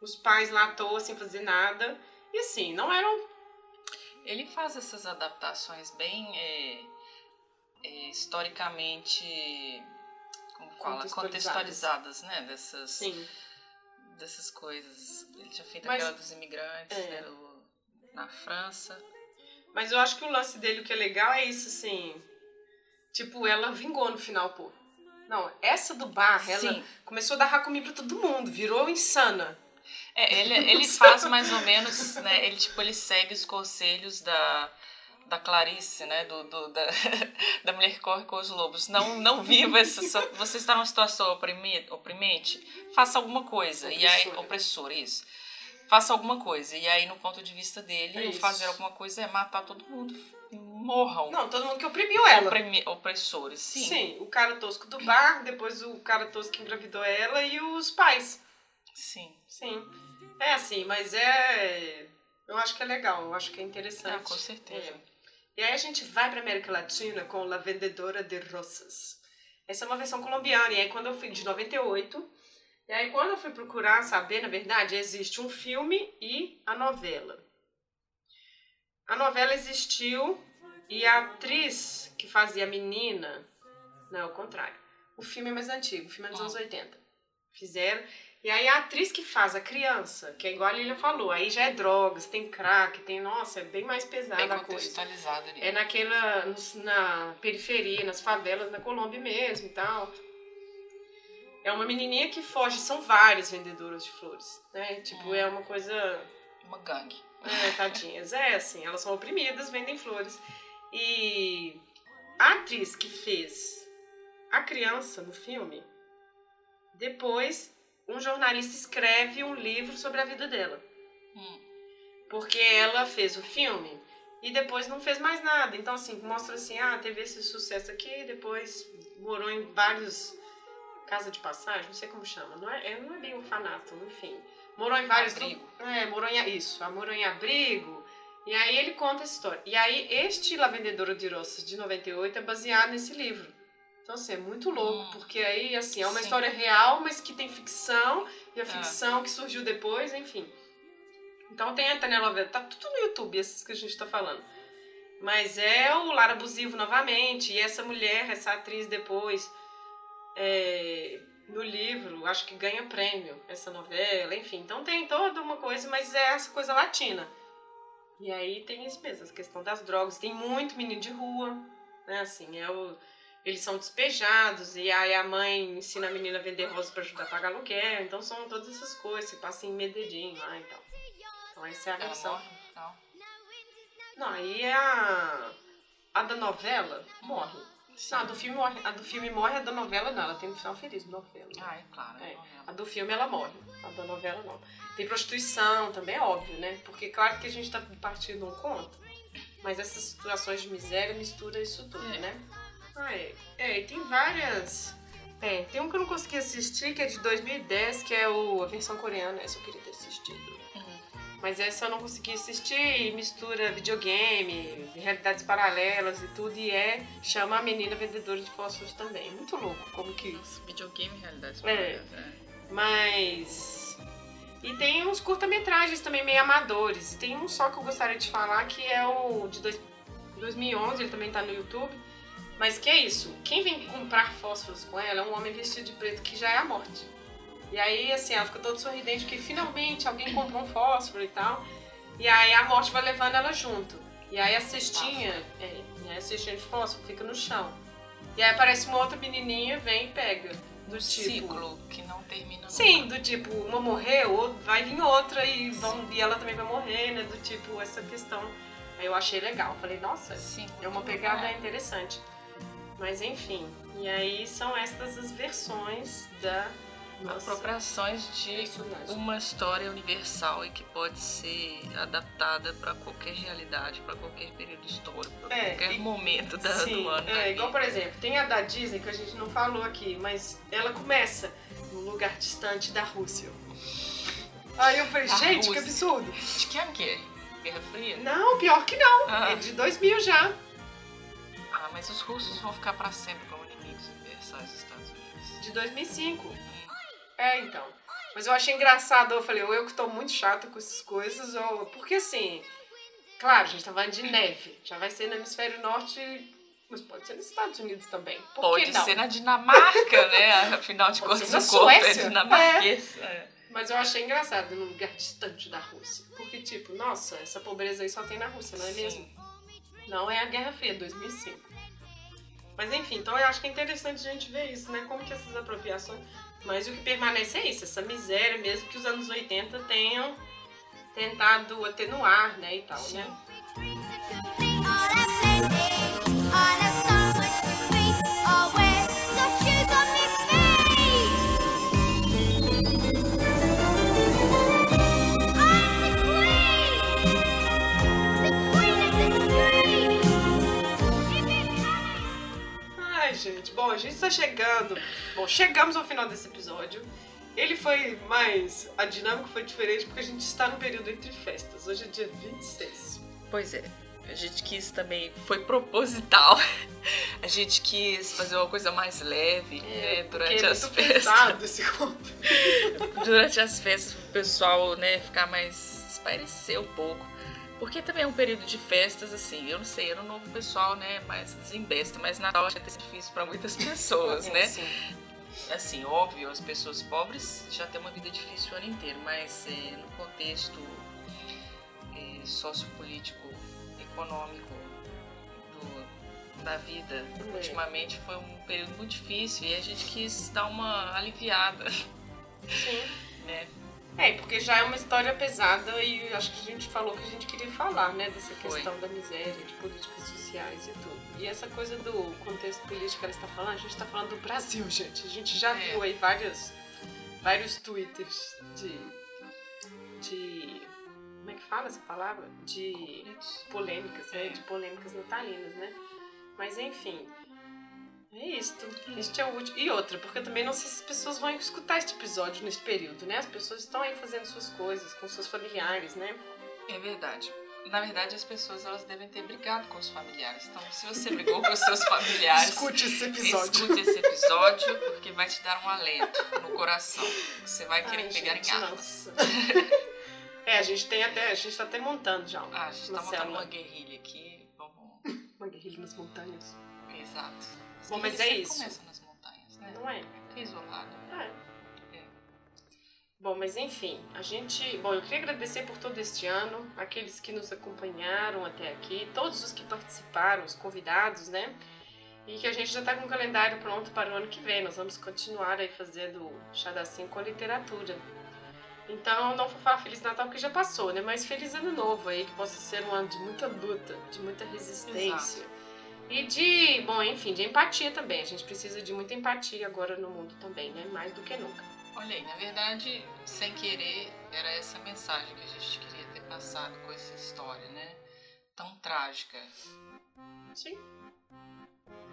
S1: os pais lá à toa sem fazer nada. E assim, não eram.
S2: Ele faz essas adaptações bem é, é, historicamente. Como fala? Contextualizadas, né? Dessas,
S1: Sim.
S2: dessas coisas. Ele tinha feito Mas, aquela dos imigrantes, é. né? na França.
S1: Mas eu acho que o lance dele, o que é legal é isso, assim. Tipo, ela vingou no final, pô. Não, essa do bar, ela Sim. começou a dar Hakumi pra todo mundo, virou insana.
S2: É, ele, ele faz mais ou menos, né? Ele, tipo, ele segue os conselhos da, da Clarice, né? Do, do da, da mulher que corre com os lobos. Não, não viva essa. Você está numa situação oprimente, faça alguma coisa. Opressora. E aí, opressor, isso. Faça alguma coisa. E aí, no ponto de vista dele, é fazer alguma coisa é matar todo mundo. Morram.
S1: Não, todo mundo que oprimiu ela.
S2: Oprimi, opressores, sim.
S1: Sim, o cara tosco do bar, depois o cara tosco que engravidou ela e os pais.
S2: Sim.
S1: Sim. É assim, mas é. Eu acho que é legal, eu acho que é interessante. Ah,
S2: com certeza. É.
S1: E aí a gente vai para América Latina com La Vendedora de Rosas. Essa é uma versão colombiana. E aí quando eu fui de 98, e aí quando eu fui procurar saber, na verdade, existe um filme e a novela. A novela existiu e a atriz que fazia a menina, não, é o contrário. O filme é mais antigo, o filme é dos anos 80. Fizeram. E aí a atriz que faz a criança, que é igual a Lilia falou, aí já é drogas, tem crack, tem, nossa, é bem mais pesada
S2: bem
S1: a coisa.
S2: Ali.
S1: É naquela, na periferia, nas favelas, na Colômbia mesmo e tal. É uma menininha que foge, são várias vendedoras de flores, né? Tipo, hum. é uma coisa...
S2: Uma gangue.
S1: É, tadinhas. É, assim, elas são oprimidas, vendem flores. E a atriz que fez a criança no filme, depois um jornalista escreve um livro sobre a vida dela. Hum. Porque ela fez o filme e depois não fez mais nada. Então, assim, mostra assim, ah, teve esse sucesso aqui, depois morou em vários... Casa de passagem, não sei como chama. Não é, não é bem um fanato, enfim. Morou em vários...
S2: Abrigo.
S1: É, morou em... Isso, morou em abrigo. E aí ele conta a história. E aí este La Vendedora de Rosas de 98 é baseado nesse livro. Então, assim, é muito louco, hum, porque aí, assim, é uma sim. história real, mas que tem ficção, e a é. ficção que surgiu depois, enfim. Então tem a telenovela, tá tudo no YouTube, esses que a gente tá falando. Mas é o lar abusivo novamente, e essa mulher, essa atriz depois, é, no livro, acho que ganha prêmio, essa novela, enfim. Então tem toda uma coisa, mas é essa coisa latina. E aí tem isso mesmo, a questão das drogas. Tem muito menino de rua, né, assim, é o eles são despejados e aí a mãe ensina a menina a vender rosa para ajudar a pagar aluguel. Então são todas essas coisas, se passa em Medellín lá e tal. Então essa é a versão.
S2: Morre, não.
S1: não, aí é a. A da novela morre. Não, a do, filme morre, a do filme morre, a da novela não. Ela tem um final feliz novela.
S2: Ah, é claro. É.
S1: É. A do filme ela morre, a da novela não. Tem prostituição também, é óbvio, né? Porque claro que a gente tá partindo um conto, mas essas situações de miséria mistura isso tudo,
S2: É.
S1: né? Ah, é. É, e tem várias. É, tem um que eu não consegui assistir, que é de 2010, que é o, a versão coreana, essa eu queria ter. Mas essa eu não consegui assistir e mistura videogame, realidades paralelas e tudo, e é. chama a menina vendedora de fósforos também. Muito louco, como que.
S2: Nossa, videogame realidade
S1: É.
S2: paralelas, é.
S1: Mas. E tem uns curta-metragens também meio amadores. Tem um só que eu gostaria de falar que é o de dois- 2011, ele também tá no YouTube. Mas que é isso? Quem vem comprar fósforos com ela é um homem vestido de preto que já é a morte. E aí, assim, ela fica toda sorridente porque finalmente alguém comprou um fósforo e tal. E aí a morte vai levando ela junto. E aí a cestinha, é, a cestinha de fósforo fica no chão. E aí aparece uma outra menininha, vem e pega. Do tipo.
S2: Ciclo que não termina
S1: Sim, do tipo, uma morreu, ou vai vir outra e, vão, e ela também vai morrer, né? Do tipo, essa questão. Aí eu achei legal. Falei, nossa,
S2: Sim,
S1: é uma pegada interessante. Mas enfim, e aí são estas as versões da nossa
S2: apropriações de
S1: personagem.
S2: uma história universal e que pode ser adaptada para qualquer realidade, para qualquer período histórico, para
S1: É,
S2: qualquer
S1: e-
S2: momento da,
S1: Sim,
S2: do ano.
S1: é, igual por exemplo, tem a da Disney que a gente não falou aqui, mas ela começa num lugar distante da Rússia. Aí eu falei,
S2: Da
S1: gente, que
S2: Rússia.
S1: absurdo.
S2: De que ano que é? Guerra Fria?
S1: Não, pior que não.
S2: Ah.
S1: É de 2000 já.
S2: Ah, mas os russos vão ficar para sempre como inimigos universais dos Estados Unidos.
S1: De 2005. É, então. Mas eu achei engraçado, eu falei, ou eu que tô muito chata com essas coisas, ou. Porque assim, claro, a gente tá falando de neve. Já vai ser no hemisfério norte, mas pode ser nos Estados Unidos também. Por
S2: Pode ser na Dinamarca, né? Afinal de contas, o corpo é dinamarquês. É.
S1: Mas eu achei engraçado num lugar distante da Rússia. Porque, tipo, nossa, essa pobreza aí só tem na Rússia, não é
S2: Sim.
S1: mesmo? Não é a Guerra Fria, 2005. Mas enfim, então eu acho que é interessante a gente ver isso, né? Como que essas apropriações. Mas o que permanece é isso, essa miséria mesmo que os anos 80 tenham tentado atenuar, né? E tal,
S2: Sim.
S1: né? Gente, bom, a gente tá chegando. Bom, chegamos ao final desse episódio. Ele foi mais. A dinâmica foi diferente porque a gente está no período entre festas. Hoje é dia 26.
S2: Pois é. A gente quis também, foi proposital. A gente quis fazer uma coisa mais leve, né? Durante
S1: é
S2: as
S1: muito
S2: festas.
S1: esse conto.
S2: Durante as festas, o pessoal, né, ficar mais. espairecer um pouco. Porque também é um período de festas, assim, eu não sei, ano novo pessoal, né, mais desembesta, mas Natal acho que é difícil para muitas pessoas,
S1: É,
S2: né?
S1: sim.
S2: assim, óbvio, as pessoas pobres já têm uma vida difícil o ano inteiro, mas é, no contexto é, sociopolítico, econômico do- da vida,
S1: É.
S2: ultimamente foi um período muito difícil e a gente quis dar uma aliviada,
S1: Sim.
S2: né?
S1: É, porque já é uma história pesada e acho que a gente falou que a gente queria falar, né? Dessa
S2: Foi.
S1: questão da miséria, de políticas sociais e tudo. E essa coisa do contexto político que ela está falando, a gente está falando do Brasil, gente. A gente já
S2: É.
S1: viu aí várias, vários twitters de. de. Como é que fala essa palavra? De polêmicas, né?
S2: É.
S1: De polêmicas natalinas, né? Mas enfim. É isso. Este é o último. E outra, porque eu também não sei se as pessoas vão escutar este episódio nesse período, né? As pessoas estão aí fazendo suas coisas com seus familiares, né?
S2: É verdade. Na verdade, as pessoas elas devem ter brigado com os familiares. Então, se você brigou com os seus familiares,
S1: Escute esse episódio.
S2: Escute esse episódio, porque vai te dar um alento no coração. Você vai querer
S1: Ai,
S2: pegar
S1: gente,
S2: em armas.
S1: nossa. é, a gente tem até. A gente tá até montando já.
S2: Ah, a gente
S1: uma
S2: tá montando
S1: célula.
S2: uma guerrilha aqui. Vamos.
S1: Uma guerrilha nas montanhas.
S2: Exato.
S1: Bom, mas é isso.
S2: começam nas montanhas, né?
S1: Não é?
S2: Fica isolado.
S1: É.
S2: É.
S1: Bom, mas enfim, a gente. Bom, eu queria agradecer por todo este ano, aqueles que nos acompanharam até aqui, todos os que participaram, os convidados, né? E que a gente já tá com o calendário pronto para o ano que vem. Nós vamos continuar aí fazendo Chá da com literatura. Então, não vou falar Feliz Natal porque já passou, né? Mas Feliz Ano Novo aí, que possa ser um ano de muita luta, de muita resistência. E de, bom, enfim, de empatia também. A gente precisa de muita empatia agora no mundo também, né? Mais do que nunca.
S2: Olha aí, na verdade, sem querer, era essa mensagem que a gente queria ter passado com essa história, né? Tão trágica.
S1: Sim.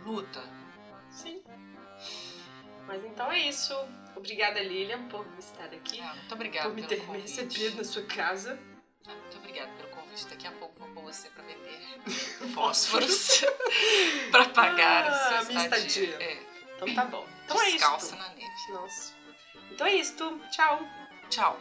S2: Luta.
S1: Sim. Mas então é isso. Obrigada, Lilian, por estar aqui.
S2: Ah, muito obrigada
S1: por me
S2: pelo
S1: ter
S2: convite.
S1: recebido na sua casa.
S2: Ah, muito obrigada pelo convite. Daqui a pouco vou com você para vender fósforos para pagar
S1: ah,
S2: a sua estadia.
S1: estadia.
S2: É.
S1: Então tá bom. Então
S2: Descalça é
S1: isso.
S2: na neve.
S1: Nossa. Então é isso Tchau.
S2: Tchau.